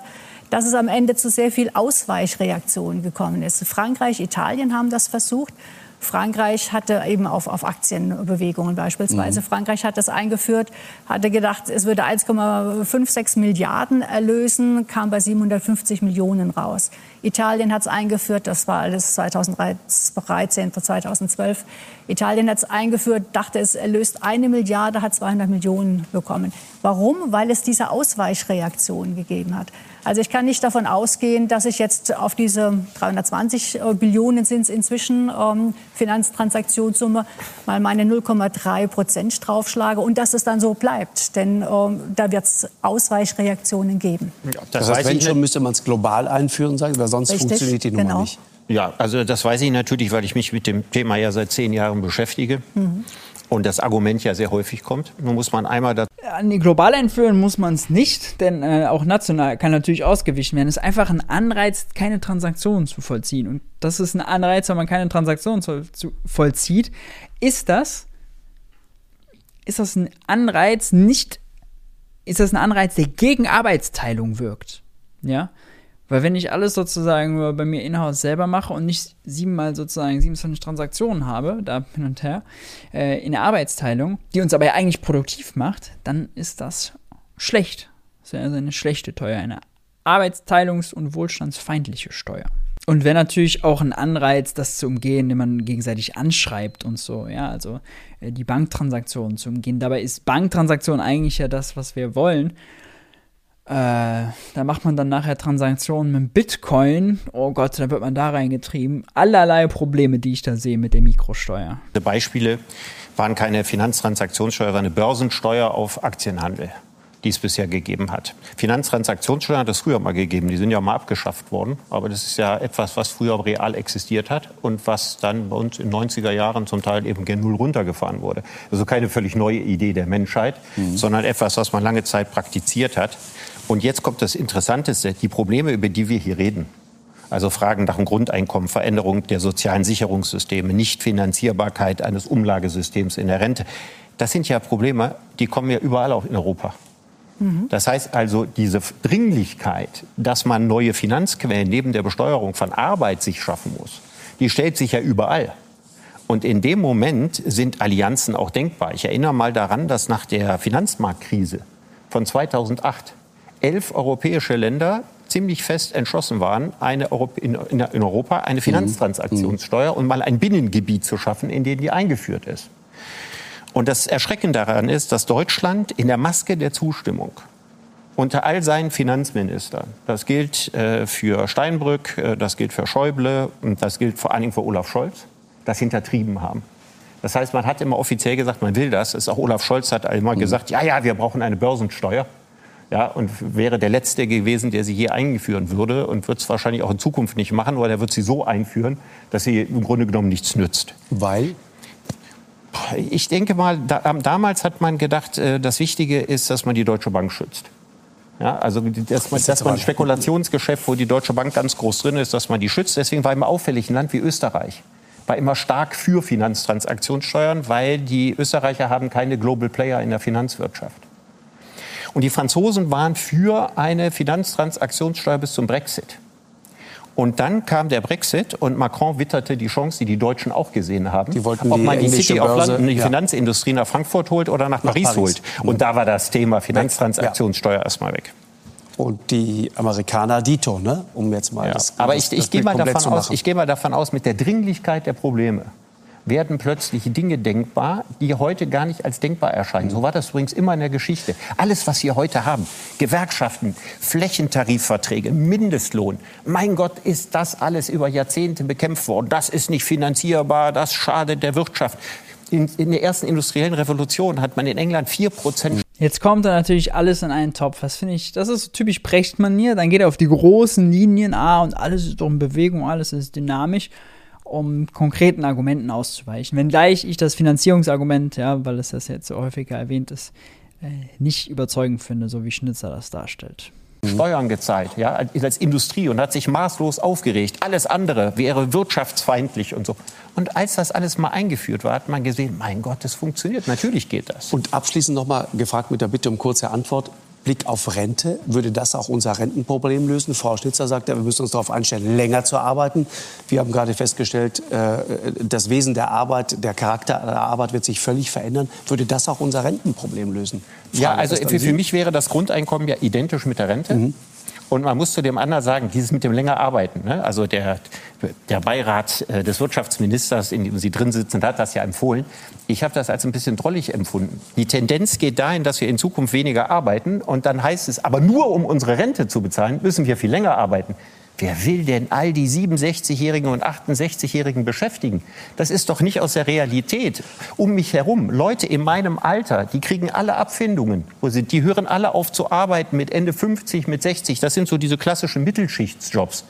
dass es am Ende zu sehr viel Ausweichreaktionen gekommen ist. Frankreich, Italien haben das versucht. Frankreich hatte eben auf, auf Aktienbewegungen beispielsweise. Mhm. Frankreich hat das eingeführt, hatte gedacht, es würde 1,56 Milliarden erlösen, kam bei 750 Millionen raus. Italien hat es eingeführt, das war alles 2013, 2012. Italien hat es eingeführt, dachte, es erlöst eine Milliarde, hat 200 Millionen bekommen. Warum? Weil es diese Ausweichreaktion gegeben hat. Also ich kann nicht davon ausgehen, dass ich jetzt auf diese 320 äh, Billionen sind es inzwischen ähm, Finanztransaktionssumme mal meine 0,3 Prozent draufschlage und dass es dann so bleibt. Denn ähm, da wird es Ausweichreaktionen geben. Ja, das, das heißt, wenn schon, müsste man es global einführen, sagen, weil sonst Richtig, funktioniert die Nummer genau. nicht. Ja, also das weiß ich natürlich, weil ich mich mit dem Thema ja seit zehn Jahren beschäftige. Mhm und das Argument ja sehr häufig kommt. Nun muss man einmal das. An die global einführen muss man es nicht, denn äh, auch national kann natürlich ausgewichen werden. Es ist einfach ein Anreiz, keine Transaktionen zu vollziehen. Und das ist ein Anreiz, wenn man keine Transaktionen zu, vollzieht. Ist das, ist das ein Anreiz nicht, ist das ein Anreiz, der gegen Arbeitsteilung wirkt? Ja. Weil wenn ich alles sozusagen bei mir in-house selber mache und nicht siebenmal sozusagen 27 Transaktionen habe, da hin und her, äh, in der Arbeitsteilung, die uns aber ja eigentlich produktiv macht, dann ist das schlecht. Das ist also eine schlechte Steuer, eine arbeitsteilungs- und wohlstandsfeindliche Steuer. Und wäre natürlich auch ein Anreiz, das zu umgehen, den man gegenseitig anschreibt und so, ja, also äh, die Banktransaktionen zu umgehen. Dabei ist Banktransaktion eigentlich ja das, was wir wollen. Äh, da macht man dann nachher Transaktionen mit Bitcoin. Oh Gott, da wird man da reingetrieben. Allerlei Probleme, die ich da sehe mit der Mikrosteuer. Beispiele waren keine Finanztransaktionssteuer, sondern eine Börsensteuer auf Aktienhandel, die es bisher gegeben hat. Finanztransaktionssteuer hat es früher mal gegeben. Die sind ja mal abgeschafft worden. Aber das ist ja etwas, was früher real existiert hat und was dann bei uns in den 90er Jahren zum Teil eben gen Null runtergefahren wurde. Also keine völlig neue Idee der Menschheit, mhm. sondern etwas, was man lange Zeit praktiziert hat. Und jetzt kommt das Interessanteste, die Probleme, über die wir hier reden. Also Fragen nach dem Grundeinkommen, Veränderung der sozialen Sicherungssysteme, Nichtfinanzierbarkeit eines Umlagesystems in der Rente. Das sind ja Probleme, die kommen ja überall auch in Europa. Mhm. Das heißt also, diese Dringlichkeit, dass man neue Finanzquellen neben der Besteuerung von Arbeit sich schaffen muss, die stellt sich ja überall. Und in dem Moment sind Allianzen auch denkbar. Ich erinnere mal daran, dass nach der Finanzmarktkrise von 2008 elf europäische Länder ziemlich fest entschlossen waren, eine in, Europa eine mhm. Finanztransaktionssteuer mhm. und mal ein Binnengebiet zu schaffen, in dem die eingeführt ist. Und das Erschreckende daran ist, dass Deutschland in der Maske der Zustimmung unter all seinen Finanzministern, das gilt äh, für Steinbrück, äh, das gilt für Schäuble und das gilt vor allen Dingen für Olaf Scholz, das hintertrieben haben. Das heißt, man hat immer offiziell gesagt, man will das. Ist auch Olaf Scholz hat immer mhm. gesagt, ja, ja, wir brauchen eine Börsensteuer. Ja, und wäre der Letzte gewesen, der sie je einführen würde und wird es wahrscheinlich auch in Zukunft nicht machen, weil er wird sie so einführen, dass sie im Grunde genommen nichts nützt. Weil? Ich denke mal, da, damals hat man gedacht, äh, das Wichtige ist, dass man die Deutsche Bank schützt. Ja, also dass man, dass man ein Spekulationsgeschäft, wo die Deutsche Bank ganz groß drin ist, dass man die schützt. Deswegen war immer auffällig ein Land wie Österreich war immer stark für Finanztransaktionssteuern, weil die Österreicher haben keine Global Player in der Finanzwirtschaft. Und die Franzosen waren für eine Finanztransaktionssteuer bis zum Brexit. Und dann kam der Brexit und Macron witterte die Chance, die die Deutschen auch gesehen haben, die wollten ob man die, die City Börse, of London, die ja. Finanzindustrie nach Frankfurt holt oder nach, nach Paris, Paris, holt. Und da war das Thema Finanztransaktionssteuer ja. erstmal weg. Und die Amerikaner dito, ne? um jetzt mal ja. das Aber das, ich, ich gehe mal, davon aus, ich geh mal davon aus, mit der Dringlichkeit der Probleme werden plötzlich Dinge denkbar, die heute gar nicht als denkbar erscheinen. So war das übrigens immer in der Geschichte. Alles, was wir heute haben, Gewerkschaften, Flächentarifverträge, Mindestlohn, mein Gott, ist das alles über Jahrzehnte bekämpft worden. Das ist nicht finanzierbar, das schadet der Wirtschaft. In, in der ersten industriellen Revolution hat man in England 4 Prozent Jetzt kommt da natürlich alles in einen Topf. Das finde ich, das ist typisch Brecht-Manier. Dann geht er auf die großen Linien, ah, und alles ist doch in Bewegung, alles ist dynamisch, um konkreten Argumenten auszuweichen. Wenngleich ich das Finanzierungsargument, ja, weil es das jetzt so häufiger erwähnt ist, äh, nicht überzeugend finde, so wie Schnitzer das darstellt. Steuern gezahlt, ja, als Industrie und hat sich maßlos aufgeregt. Alles andere wäre wirtschaftsfeindlich und so. Und als das alles mal eingeführt war, hat man gesehen, mein Gott, das funktioniert. Natürlich geht das. Und abschließend noch mal gefragt mit der Bitte um kurze Antwort. Blick auf Rente, würde das auch unser Rentenproblem lösen? Frau Schnitzer sagt ja, wir müssen uns darauf einstellen, länger zu arbeiten. Wir haben gerade festgestellt, äh, das Wesen der Arbeit, der Charakter der Arbeit wird sich völlig verändern. Würde das auch unser Rentenproblem lösen? Frage ja, also für, für, mich wäre das Grundeinkommen ja identisch mit der Rente. Mhm. Und man muss zu dem anderen sagen, dieses mit dem länger arbeiten. Ne? Also der, der Beirat äh, des Wirtschaftsministers, in dem Sie drin sitzen, hat das ja empfohlen. Ich habe das als ein bisschen drollig empfunden. Die Tendenz geht dahin, dass wir in Zukunft weniger arbeiten. Und dann heißt es, aber nur um unsere Rente zu bezahlen, müssen wir viel länger arbeiten. Wer will denn all die 67-Jährigen und 68-Jährigen beschäftigen? Das ist doch nicht aus der Realität. Um mich herum, Leute in meinem Alter, die kriegen alle Abfindungen. Die hören alle auf zu arbeiten mit Ende 50, mit 60. Das sind so diese klassischen Mittelschichtsjobs.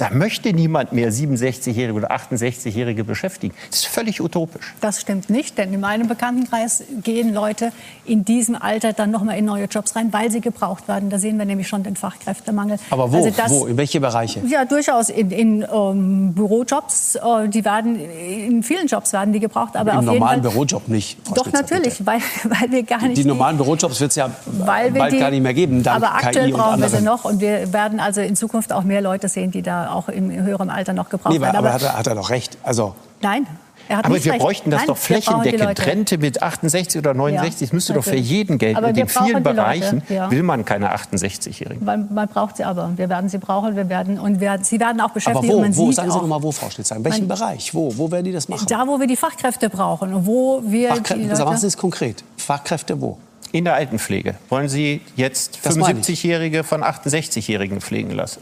Da möchte niemand mehr 67-Jährige oder 68-Jährige beschäftigen. Das ist völlig utopisch. Das stimmt nicht, denn in meinem Bekanntenkreis gehen Leute in diesem Alter dann noch mal in neue Jobs rein, weil sie gebraucht werden. Da sehen wir nämlich schon den Fachkräftemangel. Aber wo? Also das, wo? In welche Bereiche? Ja, durchaus in, in ähm, Bürojobs. Äh, die werden in vielen Jobs werden die gebraucht, aber Im auf normalen jeden Fall, Bürojob nicht. Frau doch Spitzer, natürlich, weil, weil wir gar nicht die, die normalen Bürojobs wird es ja bald die, gar nicht mehr geben. aber aktuell brauchen wir sie noch und wir werden also in Zukunft auch mehr Leute sehen, die da auch im höheren Alter noch gebraucht nee, werden. Aber, aber hat, er, hat er doch recht. Also Nein. aber wir recht. bräuchten das Nein, doch flächendeckend. Rente mit 68 oder 69, ja, müsste natürlich. doch für jeden gelten. In vielen Bereichen ja. will man keine 68-Jährigen. Man, man, braucht sie aber. Wir werden sie brauchen. Wir werden, und wir, sie werden auch beschäftigt. Aber wo? wo sagen Sie noch mal, wo, Frau Schlitzer? In welchem man, Bereich? Wo? Wo werden die das machen? Da, wo wir die Fachkräfte brauchen. Und wo wir Fachkräfte, die Leute machen Sie es konkret. Fachkräfte wo? In der Altenpflege. Wollen Sie jetzt 75-Jährige von 68-Jährigen pflegen lassen?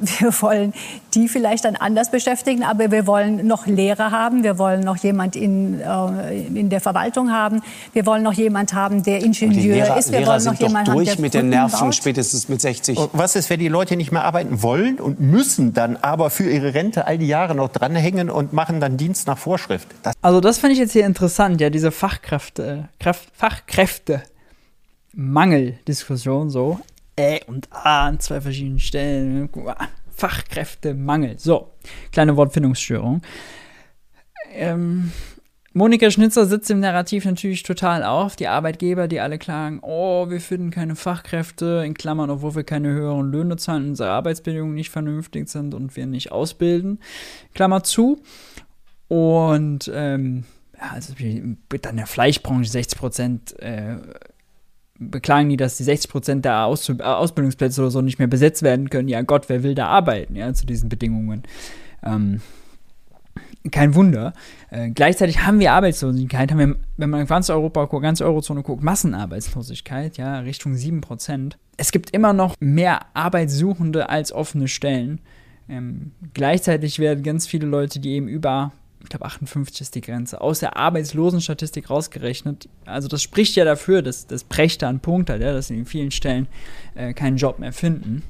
Wir wollen die vielleicht dann anders beschäftigen, aber wir wollen noch Lehrer haben, wir wollen noch jemand in, äh, in der Verwaltung haben, wir wollen noch jemand haben, der Ingenieur Lehrer, ist, wir Lehrer wollen noch jemanden durch haben, der mit den Nerven baut. spätestens mit 60. Und was ist, wenn die Leute nicht mehr arbeiten wollen und müssen dann aber für ihre Rente all die Jahre noch dranhängen und machen dann Dienst nach Vorschrift? Das also das finde ich jetzt hier interessant, ja, diese Fachkräfte, Kraft, Fachkräfte. Mangeldiskussion so. Ä und A an zwei verschiedenen Stellen. Fachkräftemangel. So, kleine Wortfindungsstörung. Ähm, Monika Schnitzer sitzt im Narrativ natürlich total auf. Die Arbeitgeber, die alle klagen, oh, wir finden keine Fachkräfte, in Klammern, obwohl wir keine höheren Löhne zahlen, unsere Arbeitsbedingungen nicht vernünftig sind und wir nicht ausbilden. Klammer zu. Und ähm, ja, also dann der Fleischbranche 60 Prozent äh, beklagen die, dass die 60 Prozent der Aus äh, Ausbildungsplätze oder so nicht mehr besetzt werden können. Ja Gott, wer will da arbeiten, ja, zu diesen Bedingungen. Ähm, kein Wunder. Äh, gleichzeitig haben wir Arbeitslosigkeit, haben wir, wenn man ganz Europa, ganz Eurozone guckt, Massenarbeitslosigkeit, ja, Richtung 7%. Es gibt immer noch mehr Arbeitssuchende als offene Stellen. Ähm, gleichzeitig werden ganz viele Leute, die eben über, ich glaube 58 ist die Grenze, aus der Arbeitslosenstatistik rausgerechnet. Also das spricht ja dafür, dass das Prechte an Punkt hat, ja, dass sie in vielen Stellen äh, keinen Job mehr finden.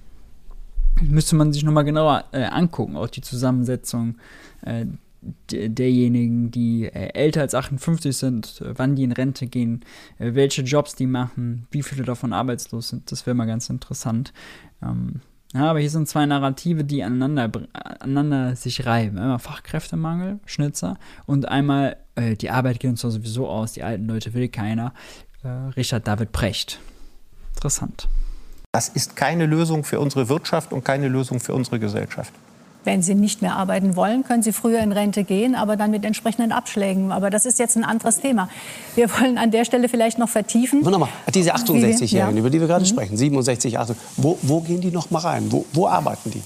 Müsste man sich nochmal genauer äh, angucken, auch die Zusammensetzung äh, derjenigen, die äh, älter als 58 sind, äh, wann die in Rente gehen, äh, welche Jobs die machen, wie viele davon arbeitslos sind. Das wäre mal ganz interessant. Ähm, ja, aber hier sind zwei Narrative, die aneinander, aneinander sich reiben. Einmal Fachkräftemangel, Schnitzer, und einmal äh, die Arbeit geht uns doch sowieso aus, die alten Leute will keiner. Äh, Richard David Precht. Interessant. Das ist keine Lösung für unsere Wirtschaft und keine Lösung für unsere Gesellschaft. Wenn Sie nicht mehr arbeiten wollen, können Sie früher in Rente gehen, aber dann mit entsprechenden Abschlägen. Aber das ist jetzt ein anderes Thema. Wir wollen an der Stelle vielleicht noch vertiefen. Nochmal, diese 68-Jährigen, ja. über die wir gerade mhm. sprechen, 67, 68, wo, wo gehen die noch mal rein? Wo, wo arbeiten die?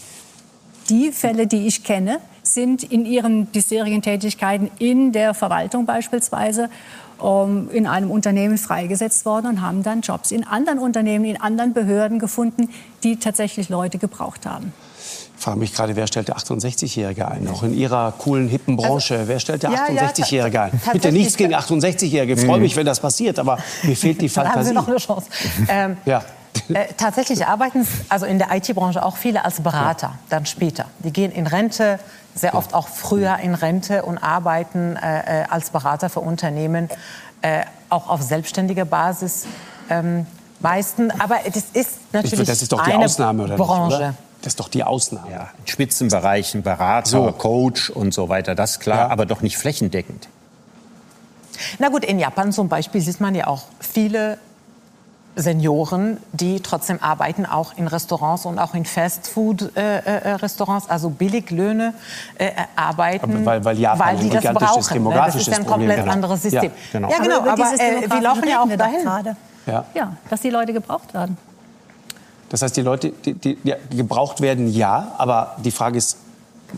Die Fälle, die ich kenne, sind in ihren bisherigen Tätigkeiten in der Verwaltung beispielsweise um, in einem Unternehmen freigesetzt worden und haben dann Jobs in anderen Unternehmen, in anderen Behörden gefunden, die tatsächlich Leute gebraucht haben. Ich frage mich gerade, wer stellt der 68-Jährige ein? Auch in Ihrer coolen, hippen also, Branche. Also, wer stellt der 68-Jährige ein? Bitte nichts gegen 68-Jährige. Ich freue mich, wenn das passiert, aber mir fehlt die Fantasie. Dann haben Sie noch eine Chance. Ähm, ja. Äh, tatsächlich arbeiten also in der IT-Branche auch viele als Berater ja. dann später. Die gehen in Rente, sehr oft auch früher in Rente und arbeiten äh, äh als Berater für Unternehmen, äh, auch auf selbstständiger Basis. Ähm, meisten, aber das ist natürlich das ist doch die eine Ausnahme, oder Branche. Nicht, oder? Das ist doch die Ausnahme. Ja, in Spitzenbereichen, Berater, so. Coach und so weiter, das ist klar, ja. aber doch nicht flächendeckend. Na gut, in Japan zum Beispiel sieht man ja auch viele Senioren, die trotzdem arbeiten, auch in Restaurants und auch in Fastfood-Restaurants, äh, äh, also Billiglöhne äh, arbeiten, aber weil, weil, Japan weil die das brauchen. Ne? Das ist ein komplett genau. anderes System. Ja, genau. Ja, genau aber, aber äh, wir laufen ja auch dahin. Ja. ja, dass die Leute gebraucht werden. Das heißt, die Leute, die, die, die gebraucht werden, ja, aber die Frage ist,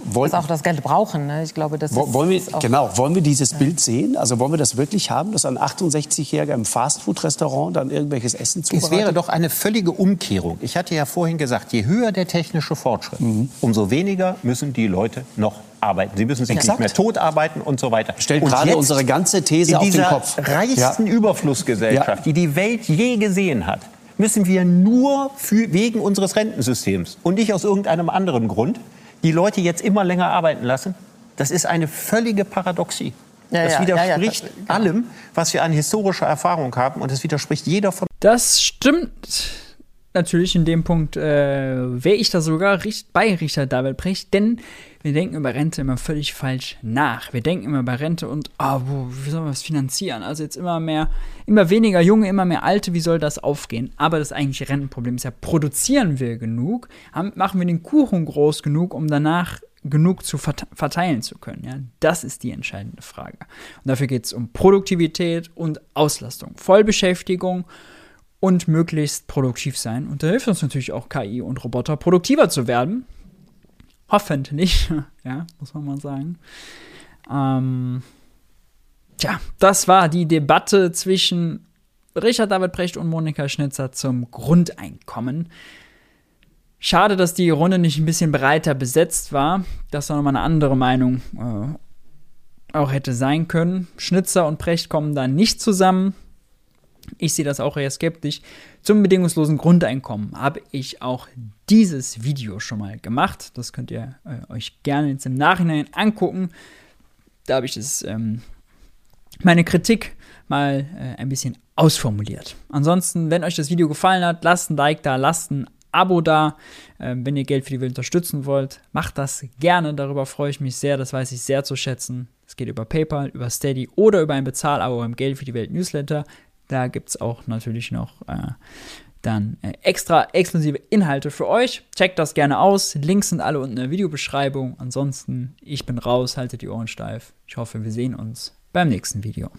wollen, dass auch das Geld brauchen. Ne? Ich glaube, das ist, wollen wir, ist genau, wollen wir dieses ja. Bild sehen? Also wollen wir das wirklich haben, dass ein 68-Jähriger im Fastfood-Restaurant dann irgendwelches Essen zubereitet? Es wäre doch eine völlige Umkehrung. Ich hatte ja vorhin gesagt, je höher der technische Fortschritt, mhm. umso weniger müssen die Leute noch arbeiten. Sie müssen sich Exakt. nicht mehr tot arbeiten und so weiter. Stellt und gerade unsere ganze These auf den Kopf. In dieser reichsten ja. Überflussgesellschaft, ja. die die Welt je gesehen hat, müssen wir nur für, wegen unseres Rentensystems und nicht aus irgendeinem anderen Grund die Leute jetzt immer länger arbeiten lassen. Das ist eine völlige Paradoxie. Ja, das ja, widerspricht ja, das, allem, was wir an historischer Erfahrung haben und das widerspricht jeder von. Das stimmt natürlich in dem Punkt, äh, wäre ich da sogar bei Richard David Precht, denn wir denken über Rente immer völlig falsch nach. Wir denken immer über Rente und, ah, wo, wie sollen wir das finanzieren? Also jetzt immer mehr, immer weniger Junge, immer mehr Alte, wie soll das aufgehen? Aber das eigentliche Rentenproblem ist ja, produzieren wir genug? Haben, machen wir den Kuchen groß genug, um danach genug zu verteilen zu können? Ja? Das ist die entscheidende Frage. Und dafür geht es um Produktivität und Auslastung, Vollbeschäftigung und möglichst produktiv sein. Und da hilft uns natürlich auch KI und Roboter, produktiver zu werden. Hoffentlich, ja, muss man mal sagen. Ähm, tja, das war die Debatte zwischen Richard David Precht und Monika Schnitzer zum Grundeinkommen. Schade, dass die Runde nicht ein bisschen breiter besetzt war, dass da nochmal eine andere Meinung äh, auch hätte sein können. Schnitzer und Precht kommen da nicht zusammen. Ich sehe das auch eher skeptisch. Zum bedingungslosen Grundeinkommen habe ich auch dieses Video schon mal gemacht. Das könnt ihr äh, euch gerne jetzt im Nachhinein angucken. Da habe ich das, ähm, meine Kritik mal äh, ein bisschen ausformuliert. Ansonsten, wenn euch das Video gefallen hat, lasst ein Like da, lasst ein Abo da. Ähm, wenn ihr Geld für die Welt unterstützen wollt, macht das gerne. Darüber freue ich mich sehr. Das weiß ich sehr zu schätzen. Es geht über PayPal, über Steady oder über ein Bezahlabo im Geld für die Welt Newsletter. Da gibt es auch natürlich noch äh, dann äh, extra exklusive Inhalte für euch. Checkt das gerne aus. Links sind alle unten in der Videobeschreibung. Ansonsten, ich bin raus, haltet die Ohren steif. Ich hoffe, wir sehen uns beim nächsten Video.